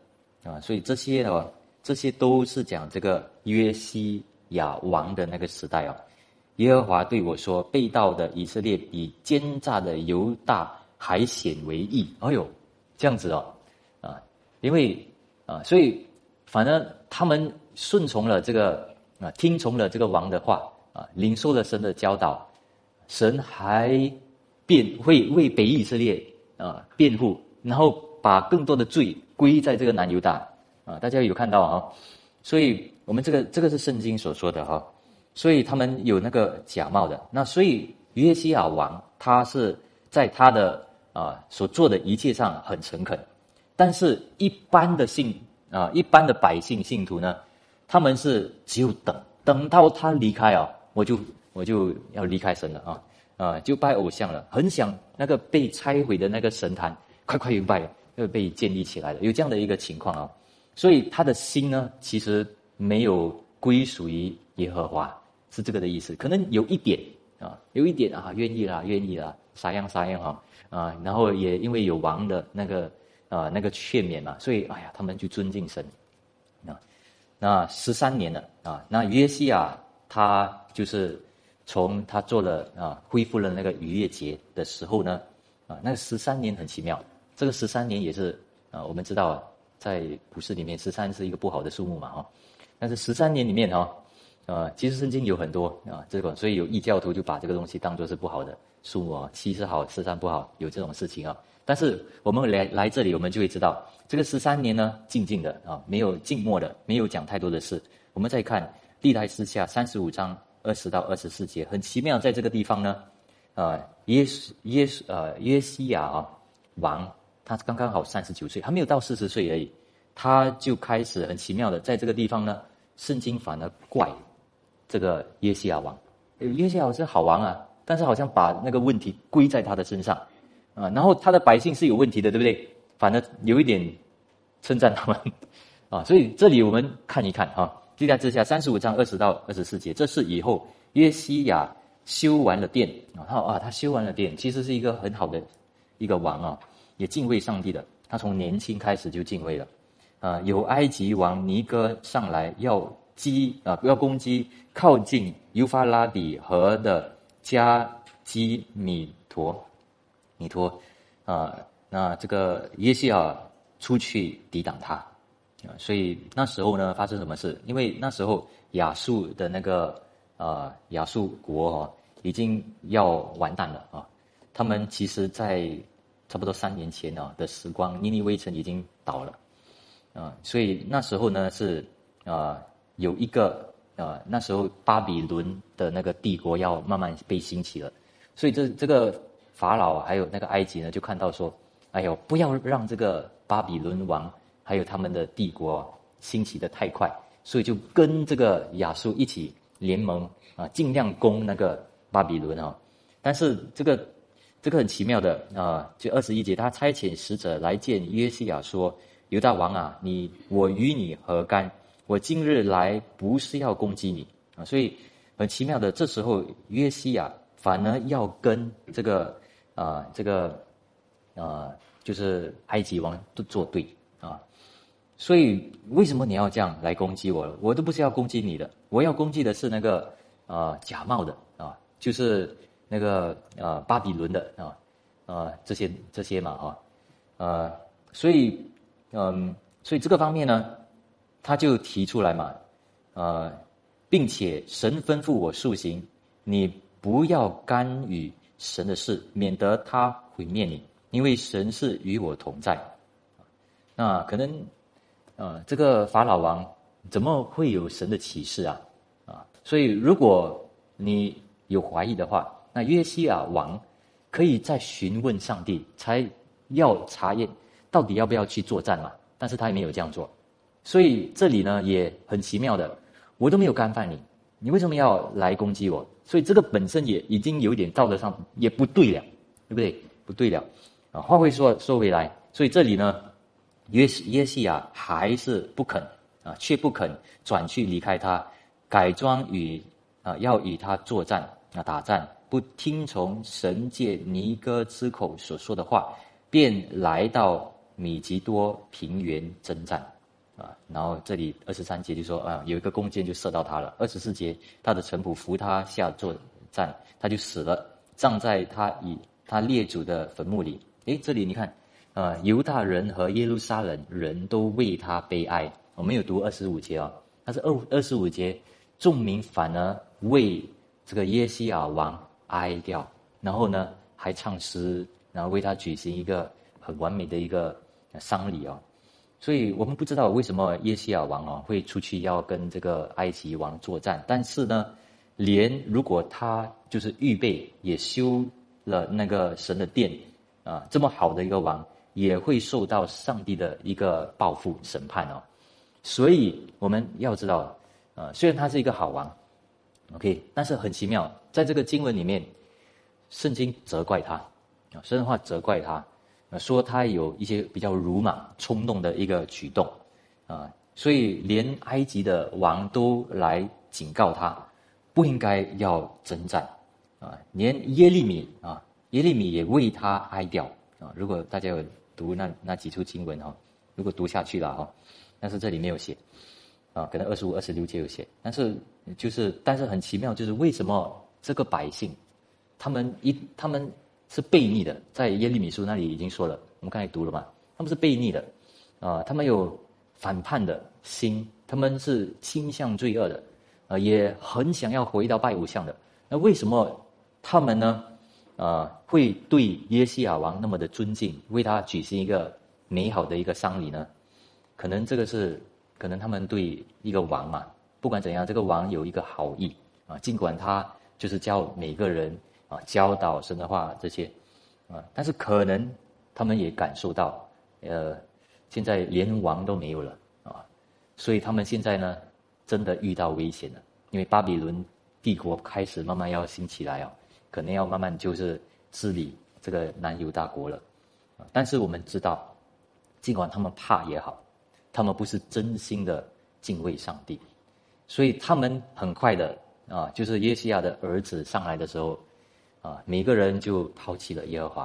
啊，所以这些哦，这些都是讲这个约西亚王的那个时代哦。耶和华对我说：“被盗的以色列比奸诈的犹大还显为义。”哎呦，这样子哦，啊，因为啊，所以反正他们顺从了这个啊，听从了这个王的话啊，领受了神的教导，神还辩会为北以色列啊辩护，然后把更多的罪归在这个南犹大啊，大家有看到啊？所以我们这个这个是圣经所说的哈。所以他们有那个假冒的，那所以约西亚王他是在他的啊所做的一切上很诚恳，但是一般的信啊一般的百姓信徒呢，他们是只有等等到他离开啊，我就我就要离开神了啊啊就拜偶像了，很想那个被拆毁的那个神坛快快又拜又被建立起来了，有这样的一个情况啊，所以他的心呢其实没有归属于耶和华。是这个的意思，可能有一点啊，有一点啊，愿意啦，愿意啦，啥样啥样哈啊，然后也因为有王的那个啊那个劝勉嘛，所以哎呀，他们就尊敬神。那十三年了啊，那约西亚他就是从他做了啊恢复了那个逾越节的时候呢啊，那十三年很奇妙，这个十三年也是啊，我们知道在股市里面十三是一个不好的数目嘛哈，但是十三年里面哈。啊，其实圣经有很多啊，这个所以有异教徒就把这个东西当做是不好的数目啊，七是好，十三不好，有这种事情啊。但是我们来来这里，我们就会知道，这个十三年呢，静静的啊，没有静默的，没有讲太多的事。我们再看历代诗下三十五章二十到二十四节，很奇妙，在这个地方呢，啊，耶耶呃约西亚啊王，他刚刚好三十九岁，还没有到四十岁而已，他就开始很奇妙的在这个地方呢，圣经反而怪。这个约西亚王，约西亚是好王啊，但是好像把那个问题归在他的身上，啊，然后他的百姓是有问题的，对不对？反而有一点称赞他们，啊，所以这里我们看一看哈，地在之下三十五章二十到二十四节，这是以后约西亚修完了殿，然后啊，他修完了殿，其实是一个很好的一个王啊，也敬畏上帝的，他从年轻开始就敬畏了，啊，有埃及王尼哥上来要。击啊！不要攻击靠近尤法拉底河的加基米陀，米陀啊！那这个耶西尔出去抵挡他啊！所以那时候呢，发生什么事？因为那时候亚述的那个啊亚述国哦，已经要完蛋了啊！他们其实，在差不多三年前啊的时光，尼尼微城已经倒了啊！所以那时候呢是啊。有一个呃，那时候巴比伦的那个帝国要慢慢被兴起了，所以这这个法老还有那个埃及呢，就看到说，哎呦，不要让这个巴比伦王还有他们的帝国兴起的太快，所以就跟这个亚述一起联盟啊，尽量攻那个巴比伦啊。但是这个这个很奇妙的啊，就二十一节，他差遣使者来见约西亚说：“犹大王啊，你我与你何干？”我今日来不是要攻击你啊，所以很奇妙的，这时候约西亚反而要跟这个啊这个啊就是埃及王都作对啊，所以为什么你要这样来攻击我？我都不是要攻击你的，我要攻击的是那个啊假冒的啊，就是那个啊巴比伦的啊啊这些这些嘛啊呃，所以嗯，所以这个方面呢。他就提出来嘛，呃，并且神吩咐我塑行，你不要干预神的事，免得他毁灭你，因为神是与我同在。那可能，呃，这个法老王怎么会有神的启示啊？啊，所以如果你有怀疑的话，那约西亚王可以再询问上帝，才要查验到底要不要去作战嘛？但是他也没有这样做。所以这里呢也很奇妙的，我都没有干犯你，你为什么要来攻击我？所以这个本身也已经有点道德上也不对了，对不对？不对了，啊，话会说说回来，所以这里呢，约约西亚还是不肯啊，却不肯转去离开他，改装与啊要与他作战啊打战，不听从神界尼哥之口所说的话，便来到米吉多平原征战。啊，然后这里二十三节就说啊，有一个弓箭就射到他了。二十四节，他的臣仆扶他下作战，他就死了，葬在他以他列祖的坟墓里。诶，这里你看，啊，犹大人和耶路撒冷人都为他悲哀。我没有读二十五节啊，但是二二十五节，众民反而为这个耶西尔王哀掉，然后呢还唱诗，然后为他举行一个很完美的一个丧礼啊。所以我们不知道为什么耶西亚王啊会出去要跟这个埃及王作战，但是呢，连如果他就是预备也修了那个神的殿啊，这么好的一个王也会受到上帝的一个报复审判哦。所以我们要知道，啊，虽然他是一个好王，OK，但是很奇妙，在这个经文里面，圣经责怪他啊，神的话责怪他。说他有一些比较鲁莽、冲动的一个举动，啊，所以连埃及的王都来警告他，不应该要征战，啊，连耶利米啊，耶利米也为他哀悼啊。如果大家有读那那几处经文哈，如果读下去了哈，但是这里没有写，啊，可能二十五、二十六节有写，但是就是，但是很奇妙，就是为什么这个百姓，他们一他们。是悖逆的，在耶利米书那里已经说了，我们刚才读了嘛？他们是悖逆的，啊，他们有反叛的心，他们是倾向罪恶的，啊，也很想要回到拜偶像的。那为什么他们呢？啊，会对耶西亚王那么的尊敬，为他举行一个美好的一个丧礼呢？可能这个是，可能他们对一个王嘛，不管怎样，这个王有一个好意啊，尽管他就是叫每个人。啊，教导神的话这些，啊，但是可能他们也感受到，呃，现在连王都没有了啊，所以他们现在呢，真的遇到危险了，因为巴比伦帝国开始慢慢要兴起来啊，可能要慢慢就是治理这个南犹大国了，啊，但是我们知道，尽管他们怕也好，他们不是真心的敬畏上帝，所以他们很快的啊，就是耶西亚的儿子上来的时候。啊，每个人就抛弃了耶和华，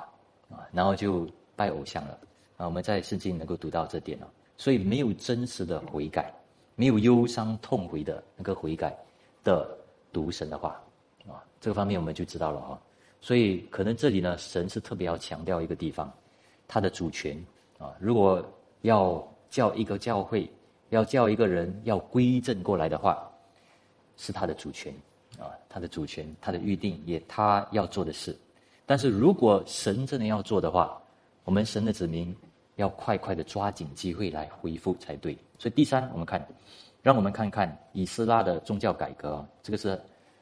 啊，然后就拜偶像了，啊，我们在圣经能够读到这点了，所以没有真实的悔改，没有忧伤痛悔的那个悔改的读神的话，啊，这个方面我们就知道了哈，所以可能这里呢，神是特别要强调一个地方，他的主权，啊，如果要叫一个教会，要叫一个人要归正过来的话，是他的主权。啊，他的主权，他的预定，也他要做的事。但是如果神真的要做的话，我们神的子民要快快的抓紧机会来恢复才对。所以第三，我们看，让我们看看以斯拉的宗教改革。这个是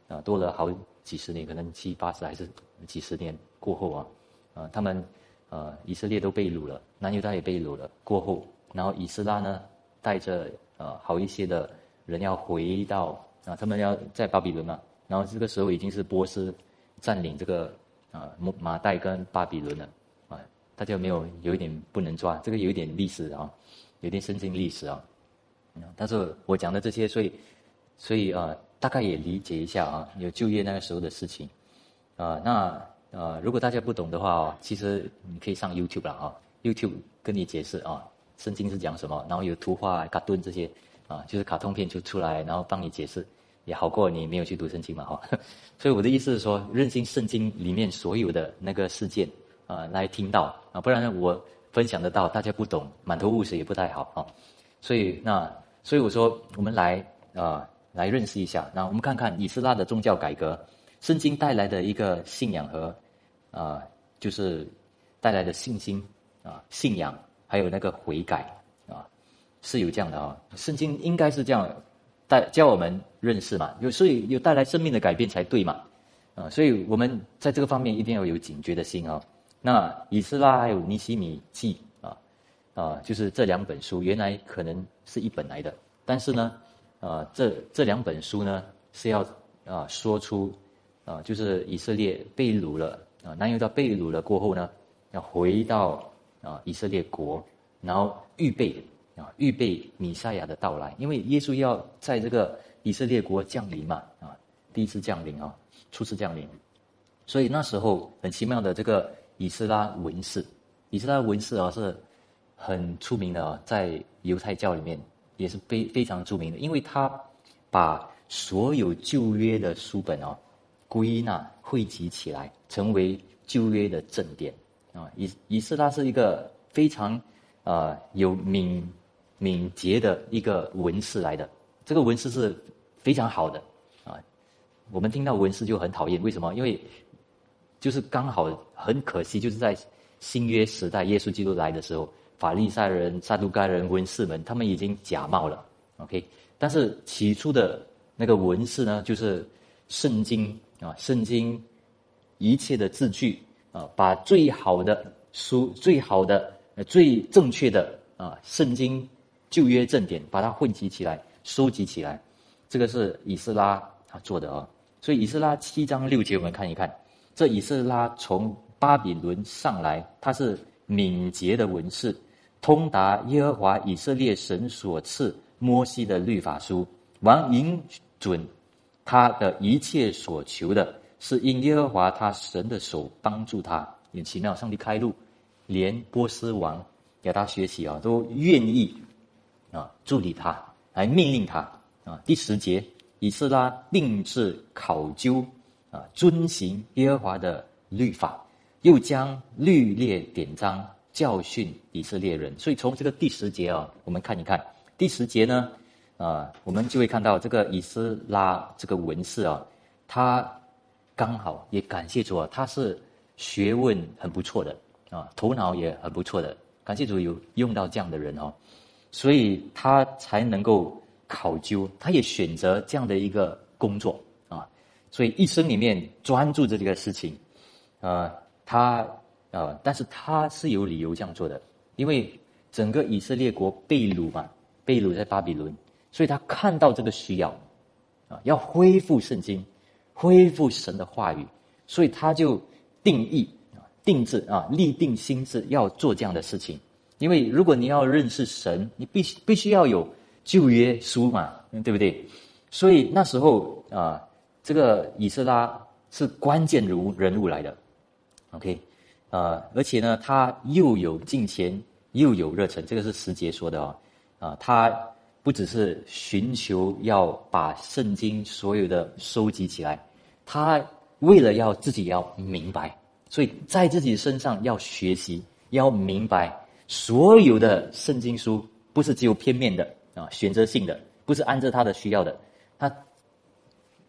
啊，多了好几十年，可能七八十还是几十年过后啊，啊，他们呃以色列都被掳了，南犹大也被掳了。过后，然后以斯拉呢，带着呃好一些的人要回到。啊，他们要在巴比伦嘛，然后这个时候已经是波斯占领这个啊马马代跟巴比伦了，啊，大家有没有有一点不能抓？这个有一点历史啊，有点圣经历史啊，但是我讲的这些，所以所以啊，大概也理解一下啊，有就业那个时候的事情，啊，那呃，如果大家不懂的话哦，其实你可以上 YouTube 了啊，YouTube 跟你解释啊，圣经是讲什么，然后有图画、卡顿这些啊，就是卡通片就出来，然后帮你解释。也好过你没有去读圣经嘛，哈，[LAUGHS] 所以我的意思是说，认清圣经里面所有的那个事件，啊，来听到啊，不然我分享得到，大家不懂，满头雾水也不太好啊。所以那，所以我说，我们来啊，来认识一下，那我们看看以斯拉的宗教改革，圣经带来的一个信仰和啊，就是带来的信心啊，信仰还有那个悔改啊，是有这样的啊，圣经应该是这样。带教我们认识嘛，有所以有带来生命的改变才对嘛，啊，所以我们在这个方面一定要有警觉的心啊。那以斯拉还有尼西米记啊，啊，就是这两本书原来可能是一本来的，但是呢，啊，这这两本书呢是要啊说出啊，就是以色列被掳了啊，南犹到被掳了过后呢，要回到啊以色列国，然后预备。啊，预备弥赛亚的到来，因为耶稣要在这个以色列国降临嘛，啊，第一次降临啊，初次降临，所以那时候很奇妙的这个以斯拉文士，以斯拉文士啊是很出名的啊，在犹太教里面也是非非常著名的，因为他把所有旧约的书本哦归纳汇集起来，成为旧约的正典。啊。以以斯拉是一个非常啊有敏敏捷的一个文士来的，这个文士是非常好的啊。我们听到文士就很讨厌，为什么？因为就是刚好很可惜，就是在新约时代，耶稣基督来的时候。法利赛人、撒都该人、文士们，他们已经假冒了，OK。但是起初的那个文士呢，就是圣经啊，圣经一切的字句啊，把最好的书、最好的、最正确的啊，圣经旧约正典，把它汇集起来、收集起来，这个是以斯拉他做的啊。所以以斯拉七章六节，我们看一看，这以斯拉从巴比伦上来，他是敏捷的文士。通达耶和华以色列神所赐摩西的律法书，王允准他的一切所求的，是因耶和华他神的手帮助他。很奇妙，上帝开路，连波斯王给他学习啊，都愿意啊助理他，来命令他啊。第十节，以斯拉定制考究啊，遵行耶和华的律法，又将律列典章。教训以色列人，所以从这个第十节啊，我们看一看第十节呢，啊，我们就会看到这个以斯拉这个文士啊，他刚好也感谢主啊，他是学问很不错的啊，头脑也很不错的，感谢主有用到这样的人哦，所以他才能够考究，他也选择这样的一个工作啊，所以一生里面专注着这个事情，啊，他。啊！但是他是有理由这样做的，因为整个以色列国被掳嘛，被掳在巴比伦，所以他看到这个需要，啊，要恢复圣经，恢复神的话语，所以他就定义啊，定制啊，立定心志要做这样的事情。因为如果你要认识神，你必须必须要有旧约书嘛，对不对？所以那时候啊，这个以色列是关键人物人物来的，OK。呃，而且呢，他又有金钱，又有热忱，这个是时节说的哦。啊，他不只是寻求要把圣经所有的收集起来，他为了要自己要明白，所以在自己身上要学习，要明白所有的圣经书不是只有片面的啊，选择性的，不是按照他的需要的，他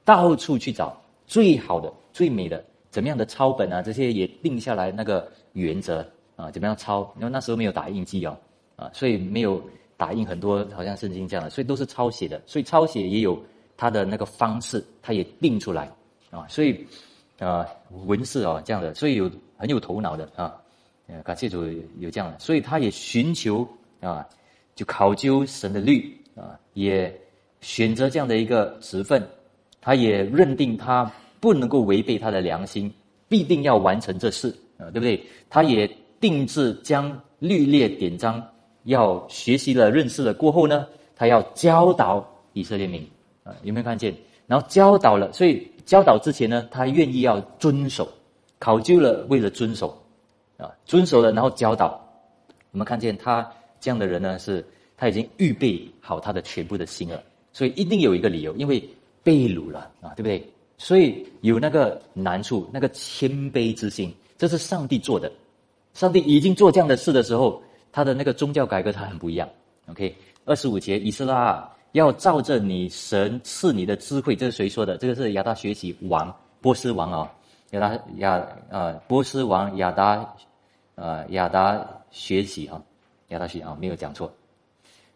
到处去找最好的、最美的。怎么样的抄本啊？这些也定下来那个原则啊？怎么样抄？因为那时候没有打印机哦，啊，所以没有打印很多，好像圣经这样的，所以都是抄写的。所以抄写也有它的那个方式，它也定出来啊。所以啊，文字啊这样的，所以有很有头脑的啊。呃感谢主有这样的，所以他也寻求啊，就考究神的律啊，也选择这样的一个职分，他也认定他。不能够违背他的良心，必定要完成这事啊，对不对？他也定制将律列典章要学习了、认识了过后呢，他要教导以色列民啊，有没有看见？然后教导了，所以教导之前呢，他愿意要遵守，考究了，为了遵守啊，遵守了，然后教导。我们看见他这样的人呢，是他已经预备好他的全部的心了，所以一定有一个理由，因为被掳了啊，对不对？所以有那个难处，那个谦卑之心，这是上帝做的。上帝已经做这样的事的时候，他的那个宗教改革他很不一样。OK，二十五节，以斯拉要照着你神赐你的智慧，这是谁说的？这个是亚达学习王波斯王啊，亚达亚啊波斯王亚达呃亚达学习啊，亚达学啊没有讲错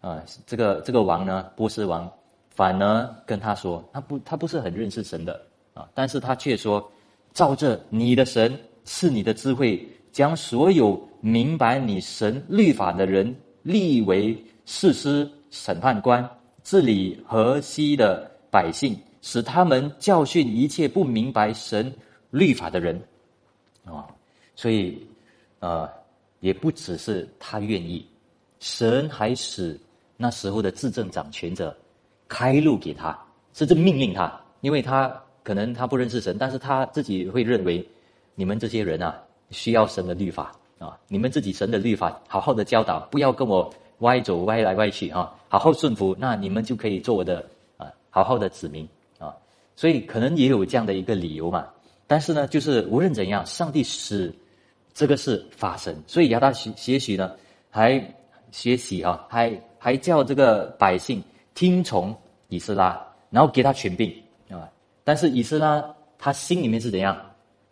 啊，这个这个王呢，波斯王反而跟他说，他不他不是很认识神的。啊！但是他却说：“照着你的神赐你的智慧，将所有明白你神律法的人立为士师、审判官，治理河西的百姓，使他们教训一切不明白神律法的人。”啊！所以，呃，也不只是他愿意，神还使那时候的执政掌权者开路给他，甚至命令他，因为他。可能他不认识神，但是他自己会认为，你们这些人啊，需要神的律法啊，你们自己神的律法好好的教导，不要跟我歪走歪来歪去哈，好好顺服，那你们就可以做我的啊好好的子民啊。所以可能也有这样的一个理由嘛。但是呢，就是无论怎样，上帝使这个事发生，所以亚当学学习呢，还学习啊，还还叫这个百姓听从以斯拉，然后给他权柄啊。但是以斯拉他心里面是怎样？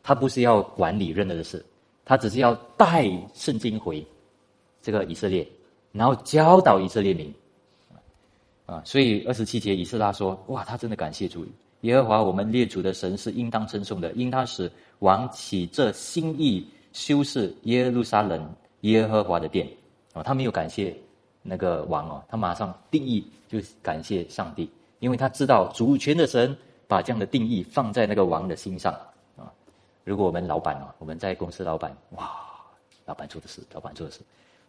他不是要管理任何的事，他只是要带圣经回这个以色列，然后教导以色列民啊。所以二十七节，以斯拉说：“哇，他真的感谢主。”耶和华我们列祖的神是应当称颂的，因他使王起这心意修饰耶路撒冷耶和华的殿。哦，他没有感谢那个王哦，他马上定义就感谢上帝，因为他知道主权的神把这样的定义放在那个王的心上啊。如果我们老板哦，我们在公司老板，哇，老板做的事，老板做的事，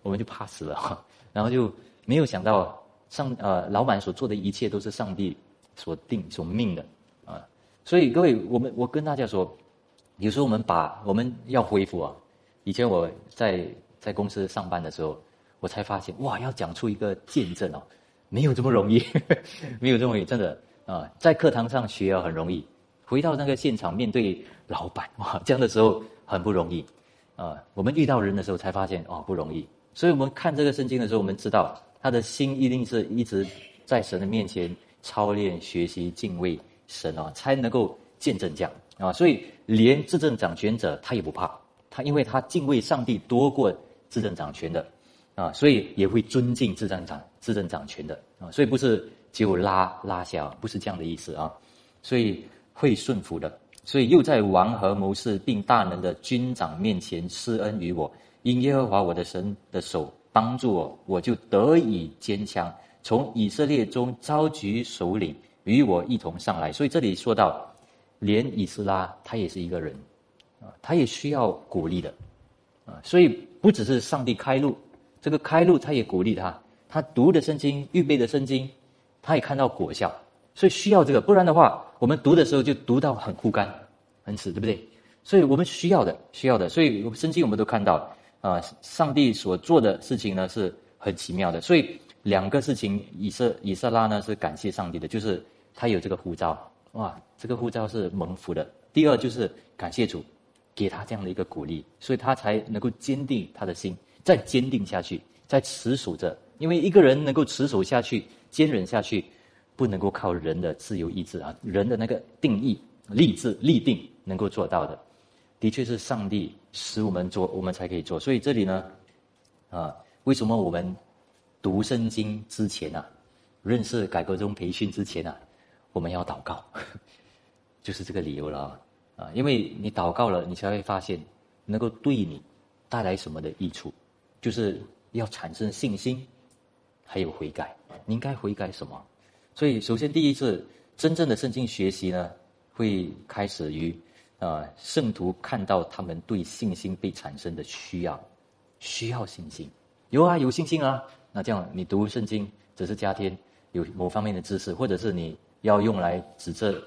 我们就怕死了哈，然后就没有想到上呃，老板所做的一切都是上帝所定所命的。所以各位，我们我跟大家说，有时候我们把我们要恢复啊。以前我在在公司上班的时候，我才发现哇，要讲出一个见证哦，没有这么容易，[LAUGHS] 没有这么容易，真的啊，在课堂上学啊很容易，回到那个现场面对老板哇，这样的时候很不容易啊。我们遇到人的时候才发现哦不容易。所以我们看这个圣经的时候，我们知道他的心一定是一直在神的面前操练、学习、敬畏。神啊，才能够见证这样啊，所以连执政掌权者他也不怕，他因为他敬畏上帝多过执政掌权的啊，所以也会尊敬执政掌执政掌权的啊，所以不是只有拉拉下，不是这样的意思啊，所以会顺服的，所以又在王和谋士并大能的军长面前施恩于我，因耶和华我的神的手帮助我，我就得以坚强，从以色列中召集首领。与我一同上来，所以这里说到，连以斯拉他也是一个人，啊，他也需要鼓励的，啊，所以不只是上帝开路，这个开路他也鼓励他，他读的圣经、预备的圣经，他也看到果效，所以需要这个，不然的话，我们读的时候就读到很枯干、很死，对不对？所以我们需要的，需要的，所以我们圣经我们都看到，啊，上帝所做的事情呢是很奇妙的，所以两个事情，以色以色拉呢是感谢上帝的，就是。他有这个护照，哇，这个护照是蒙福的。第二就是感谢主，给他这样的一个鼓励，所以他才能够坚定他的心，再坚定下去，再持守着。因为一个人能够持守下去、坚忍下去，不能够靠人的自由意志啊，人的那个定义、立志、立定能够做到的，的确是上帝使我们做，我们才可以做。所以这里呢，啊，为什么我们读圣经之前啊，认识改革中培训之前啊？我们要祷告，[LAUGHS] 就是这个理由了啊！因为你祷告了，你才会发现能够对你带来什么的益处，就是要产生信心，还有悔改。你应该悔改什么？所以，首先第一次真正的圣经学习呢，会开始于啊，圣徒看到他们对信心被产生的需要，需要信心。有啊，有信心啊。那这样你读圣经只是加添有某方面的知识，或者是你。要用来指责、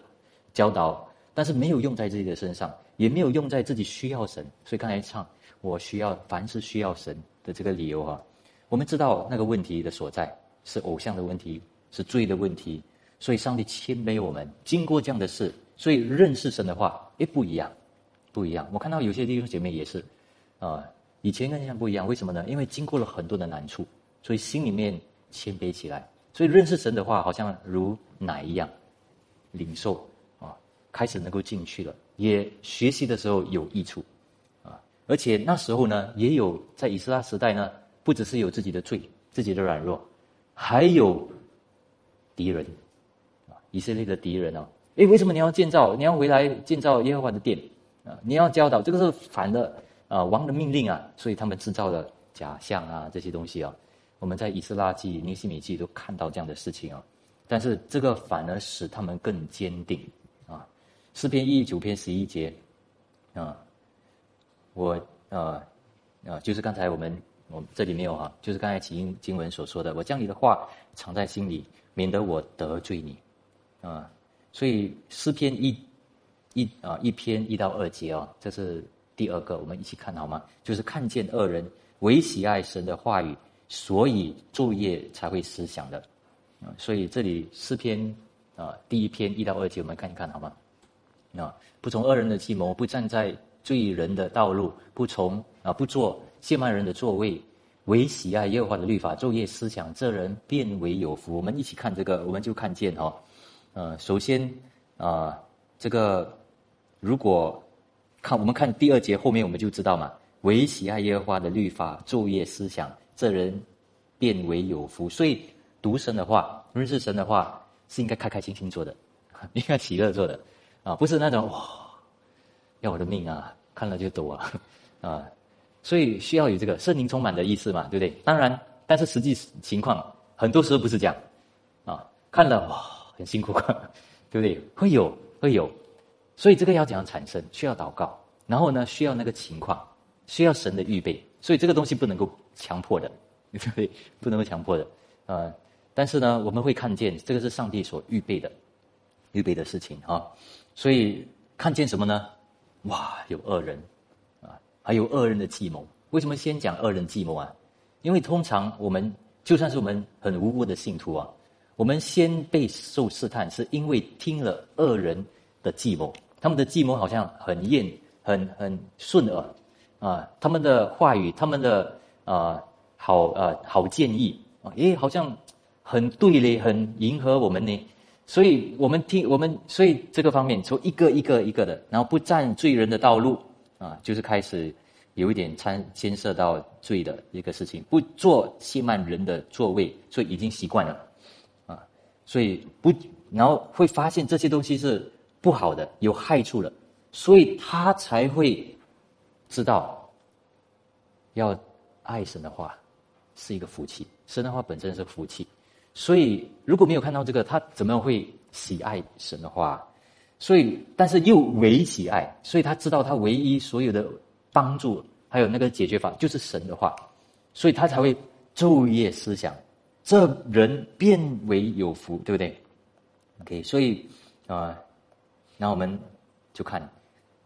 教导，但是没有用在自己的身上，也没有用在自己需要神。所以刚才唱我需要凡是需要神的这个理由哈，我们知道那个问题的所在是偶像的问题，是罪的问题。所以上帝谦卑我们，经过这样的事，所以认识神的话，诶，不一样，不一样。我看到有些弟兄姐妹也是，啊，以前跟现在不一样，为什么呢？因为经过了很多的难处，所以心里面谦卑起来。所以认识神的话，好像如奶一样，领受啊，开始能够进去了。也学习的时候有益处，啊，而且那时候呢，也有在以色列时代呢，不只是有自己的罪、自己的软弱，还有敌人，啊，以色列的敌人哦。诶，为什么你要建造？你要回来建造耶和华的殿啊？你要教导，这个是反的啊，王的命令啊，所以他们制造了假象啊，这些东西啊。我们在以斯拉记、尼西米记都看到这样的事情啊，但是这个反而使他们更坚定啊。诗篇一九篇十一节啊，我啊啊，就是刚才我们我这里没有哈，就是刚才经经文所说的，我将你的话藏在心里，免得我得罪你啊。所以诗篇一一啊一篇一到二节啊，这是第二个，我们一起看好吗？就是看见恶人唯喜爱神的话语。所以昼夜才会思想的。啊，所以这里诗篇啊，第一篇一到二节，我们看一看好吗？啊，不从恶人的计谋，不站在罪人的道路，不从啊，不做亵慢人的座位，唯喜爱耶和华的律法，昼夜思想，这人变为有福。我们一起看这个，我们就看见哈，呃，首先啊，这个如果看我们看第二节后面，我们就知道嘛，唯喜爱耶和华的律法，昼夜思想，这人变为有福。所以。读神的话，认识神的话，是应该开开心心做的，[LAUGHS] 应该喜乐做的，啊，不是那种哇，要我的命啊，看了就抖啊，[LAUGHS] 啊，所以需要有这个圣灵充满的意思嘛，对不对？当然，但是实际情况很多时候不是这样，啊，看了哇，很辛苦，[LAUGHS] 对不对？会有，会有，所以这个要怎样产生？需要祷告，然后呢，需要那个情况，需要神的预备，所以这个东西不能够强迫的，对 [LAUGHS] 不对？不能够强迫的，啊。但是呢，我们会看见这个是上帝所预备的，预备的事情啊。所以看见什么呢？哇，有恶人啊，还有恶人的计谋。为什么先讲恶人计谋啊？因为通常我们就算是我们很无辜的信徒啊，我们先被受试探，是因为听了恶人的计谋。他们的计谋好像很艳、很很顺耳啊，他们的话语、他们的啊好呃好建议。啊，诶，好像。很对嘞，很迎合我们呢，所以我们听我们，所以这个方面从一个一个一个的，然后不占罪人的道路。啊，就是开始有一点参牵涉到罪的一个事情，不做亵慢人的座位，所以已经习惯了。啊，所以不，然后会发现这些东西是不好的，有害处的，所以他才会知道要爱神的话是一个福气，神的话本身是福气。所以，如果没有看到这个，他怎么样会喜爱神的话？所以，但是又唯喜爱，所以他知道他唯一所有的帮助，还有那个解决法，就是神的话，所以他才会昼夜思想，这人变为有福，对不对？OK，所以啊，那我们就看，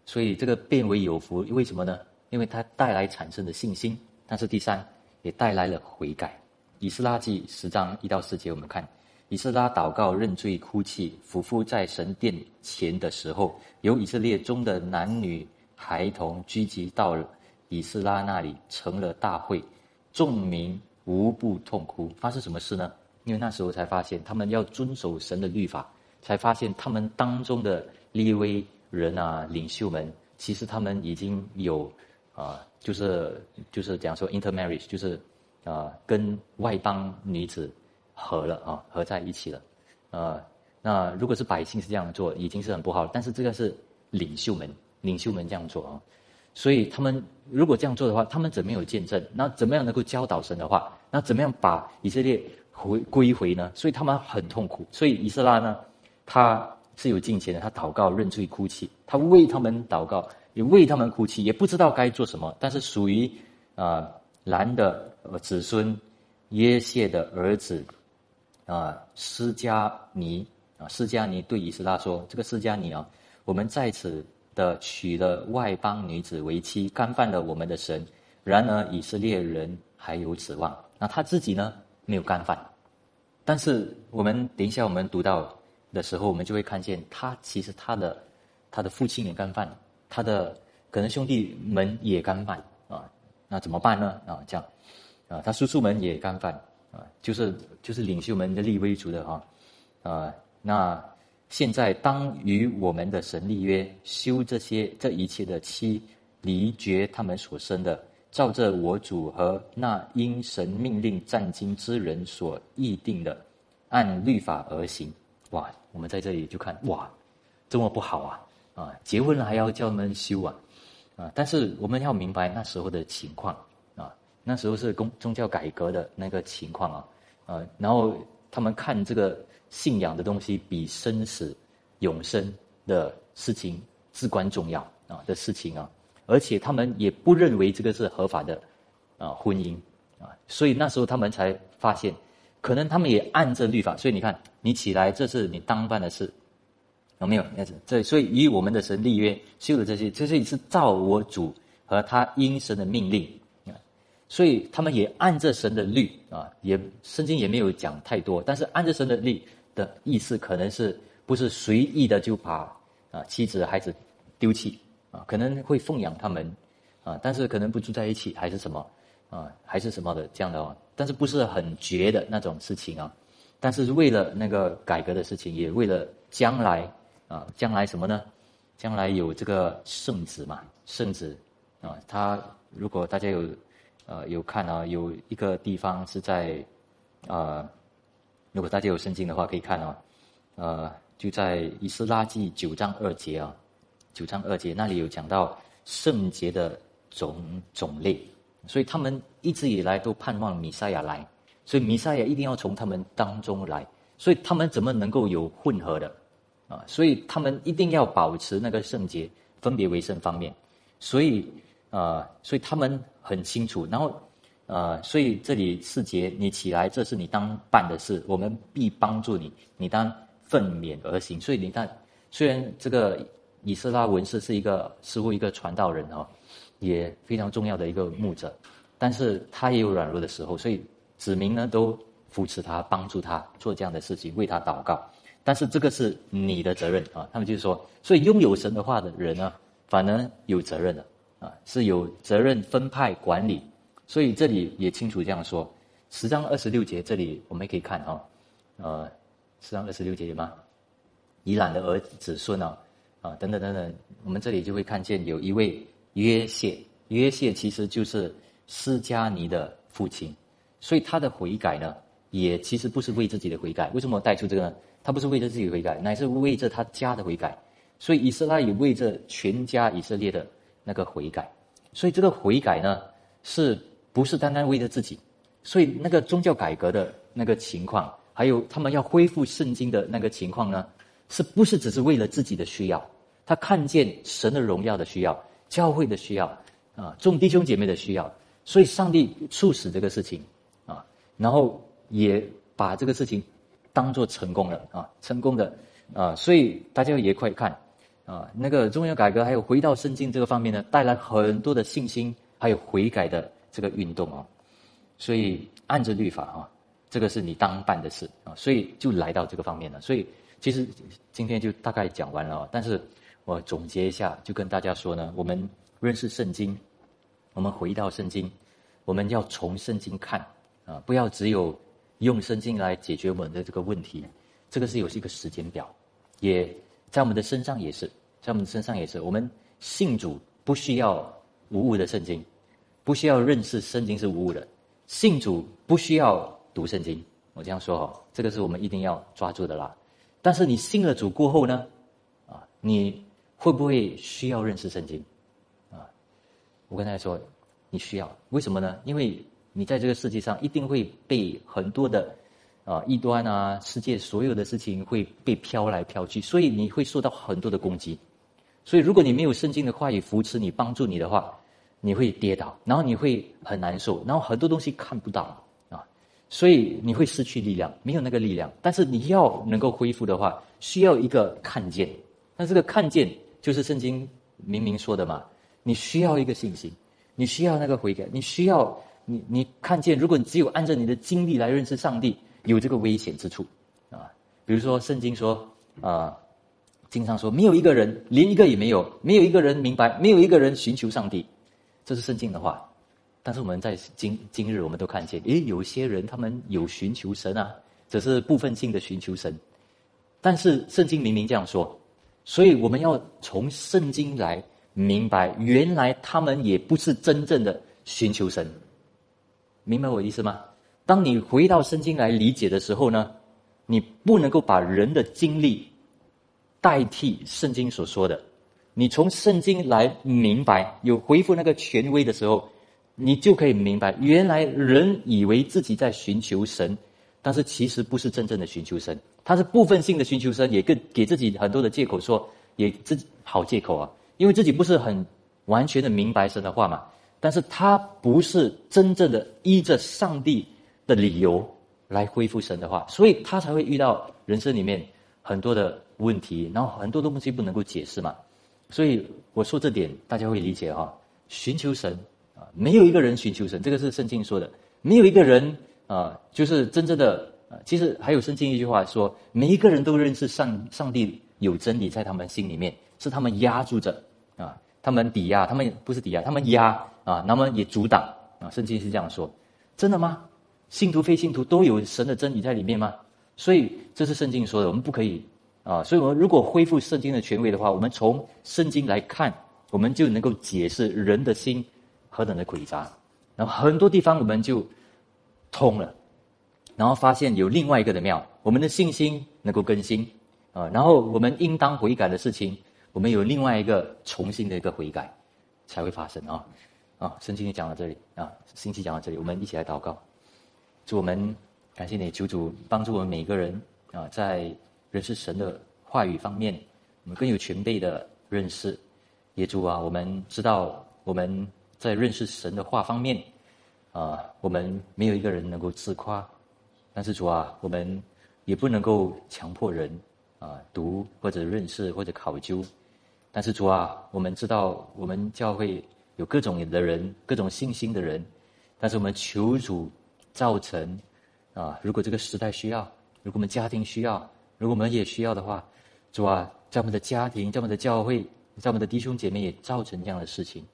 所以这个变为有福，为什么呢？因为它带来产生的信心，但是第三也带来了悔改。以斯拉记十章一到四节，我们看以斯拉祷告、认罪、哭泣，俯伏在神殿前的时候，有以色列中的男女孩童聚集到以斯拉那里，成了大会，众民无不痛哭。发生什么事呢？因为那时候才发现，他们要遵守神的律法，才发现他们当中的立威人啊、领袖们，其实他们已经有啊，就是就是讲说 intermarriage，就是。啊，跟外邦女子合了啊，合在一起了，呃，那如果是百姓是这样做，已经是很不好了。但是这个是领袖们，领袖们这样做啊，所以他们如果这样做的话，他们怎么有见证？那怎么样能够教导神的话？那怎么样把以色列回归回呢？所以他们很痛苦。所以以色列呢，他是有金钱的，他祷告、认罪、哭泣，他为他们祷告，也为他们哭泣，也不知道该做什么。但是属于啊蓝的。子孙耶谢的儿子啊，施加尼啊，施加尼对以斯拉说：“这个施加尼啊，我们在此的娶了外邦女子为妻，干犯了我们的神。然而以色列人还有指望。那他自己呢，没有干犯。但是我们等一下我们读到的时候，我们就会看见他其实他的他的父亲也干犯，他的可能兄弟们也干饭啊。那怎么办呢？啊，这样。”啊，他叔叔们也干饭啊，就是就是领袖们的立威族的哈，啊，那现在当与我们的神立约，修这些这一切的妻，离绝他们所生的，照着我主和那因神命令战经之人所议定的，按律法而行。哇，我们在这里就看哇，这么不好啊啊，结婚了还要叫他们修啊啊，但是我们要明白那时候的情况啊。那时候是公宗教改革的那个情况啊，呃，然后他们看这个信仰的东西比生死永生的事情至关重要啊的事情啊，而且他们也不认为这个是合法的啊婚姻啊，所以那时候他们才发现，可能他们也按着律法，所以你看，你起来这是你当办的事，有没有那？这所以与我们的神立约，修的这些，这些是照我主和他因神的命令啊。所以他们也按着神的律啊，也圣经也没有讲太多，但是按着神的律的意思，可能是不是随意的就把啊妻子孩子丢弃啊，可能会奉养他们啊，但是可能不住在一起，还是什么啊，还是什么的这样的哦，但是不是很绝的那种事情啊，但是为了那个改革的事情，也为了将来啊，将来什么呢？将来有这个圣子嘛，圣子啊，他如果大家有。呃，有看啊，有一个地方是在，呃，如果大家有圣经的话，可以看啊，呃，就在以斯拉记九章二节啊，九章二节那里有讲到圣洁的种种类，所以他们一直以来都盼望弥赛亚来，所以弥赛亚一定要从他们当中来，所以他们怎么能够有混合的啊？所以他们一定要保持那个圣洁，分别为圣方面，所以。啊，所以他们很清楚，然后，呃，所以这里四节，你起来，这是你当办的事，我们必帮助你，你当奋勉而行。所以你看，虽然这个以色拉文士是一个似乎一个传道人哦，也非常重要的一个牧者，但是他也有软弱的时候，所以子民呢都扶持他，帮助他做这样的事情，为他祷告。但是这个是你的责任啊，他们就是说，所以拥有神的话的人呢，反而有责任的。啊，是有责任分派管理，所以这里也清楚这样说。十章二十六节，这里我们可以看哈，呃，十章二十六节有吗？以懒的儿子孙啊，啊，等等等等，我们这里就会看见有一位约谢，约谢其实就是施加尼的父亲，所以他的悔改呢，也其实不是为自己的悔改。为什么带出这个呢？他不是为着自己悔改，乃是为着他家的悔改。所以以色列也为着全家以色列的。那个悔改，所以这个悔改呢，是不是单单为了自己？所以那个宗教改革的那个情况，还有他们要恢复圣经的那个情况呢，是不是只是为了自己的需要？他看见神的荣耀的需要，教会的需要啊，众弟兄姐妹的需要，所以上帝促使这个事情啊，然后也把这个事情当做成功了啊，成功的啊，所以大家也快看。啊，那个中央改革还有回到圣经这个方面呢，带来很多的信心，还有悔改的这个运动啊。所以按着律法啊，这个是你当办的事啊，所以就来到这个方面了。所以其实今天就大概讲完了，但是我总结一下，就跟大家说呢，我们认识圣经，我们回到圣经，我们要从圣经看啊，不要只有用圣经来解决我们的这个问题，这个是有一个时间表，也。在我们的身上也是，在我们的身上也是。我们信主不需要无误的圣经，不需要认识圣经是无误的。信主不需要读圣经，我这样说哈，这个是我们一定要抓住的啦。但是你信了主过后呢，啊，你会不会需要认识圣经？啊，我跟大家说，你需要。为什么呢？因为你在这个世界上一定会被很多的。啊，异端啊，世界所有的事情会被飘来飘去，所以你会受到很多的攻击。所以，如果你没有圣经的话语扶持你、帮助你的话，你会跌倒，然后你会很难受，然后很多东西看不到啊，所以你会失去力量，没有那个力量。但是你要能够恢复的话，需要一个看见。那这个看见就是圣经明明说的嘛，你需要一个信心，你需要那个悔改，你需要你你看见。如果你只有按照你的经历来认识上帝。有这个危险之处，啊，比如说圣经说，啊，经常说没有一个人，连一个也没有，没有一个人明白，没有一个人寻求上帝，这是圣经的话。但是我们在今今日，我们都看见，诶，有些人他们有寻求神啊，只是部分性的寻求神。但是圣经明明这样说，所以我们要从圣经来明白，原来他们也不是真正的寻求神，明白我的意思吗？当你回到圣经来理解的时候呢，你不能够把人的经历代替圣经所说的。你从圣经来明白，有回复那个权威的时候，你就可以明白，原来人以为自己在寻求神，但是其实不是真正的寻求神，他是部分性的寻求神，也给给自己很多的借口，说也自己好借口啊，因为自己不是很完全的明白神的话嘛。但是他不是真正的依着上帝。的理由来恢复神的话，所以他才会遇到人生里面很多的问题，然后很多东西不能够解释嘛。所以我说这点大家会理解哈。寻求神啊，没有一个人寻求神，这个是圣经说的，没有一个人啊，就是真正的啊。其实还有圣经一句话说，每一个人都认识上上帝有真理在他们心里面，是他们压住着啊，他们抵押，他们不是抵押，他们压啊，那么也阻挡啊。圣经是这样说，真的吗？信徒非信徒都有神的真理在里面吗？所以这是圣经说的，我们不可以啊。所以我们如果恢复圣经的权威的话，我们从圣经来看。我们就能够解释人的心何等的诡诈，然后很多地方我们就通了，然后发现有另外一个的妙，我们的信心能够更新啊，然后我们应当悔改的事情，我们有另外一个重新的一个悔改才会发生啊啊！圣经就讲到这里啊，星期讲到这里，我们一起来祷告，祝我们感谢你，求主帮助我们每一个人啊，在认识神的话语方面，我们更有全备的认识。也主啊，我们知道我们在认识神的话方面，啊，我们没有一个人能够自夸，但是主啊，我们也不能够强迫人啊读或者认识或者考究，但是主啊，我们知道我们教会有各种的人，各种信心的人，但是我们求主造成啊，如果这个时代需要，如果我们家庭需要，如果我们也需要的话，主啊，在我们的家庭，在我们的教会。在我们的弟兄姐妹也造成这样的事情，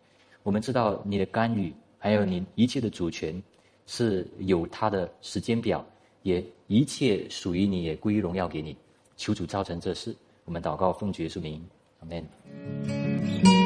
我们知道你的干预，还有你一切的主权，是有他的时间表，也一切属于你，也归于荣耀给你。求主造成这事，我们祷告奉主耶稣名，阿门。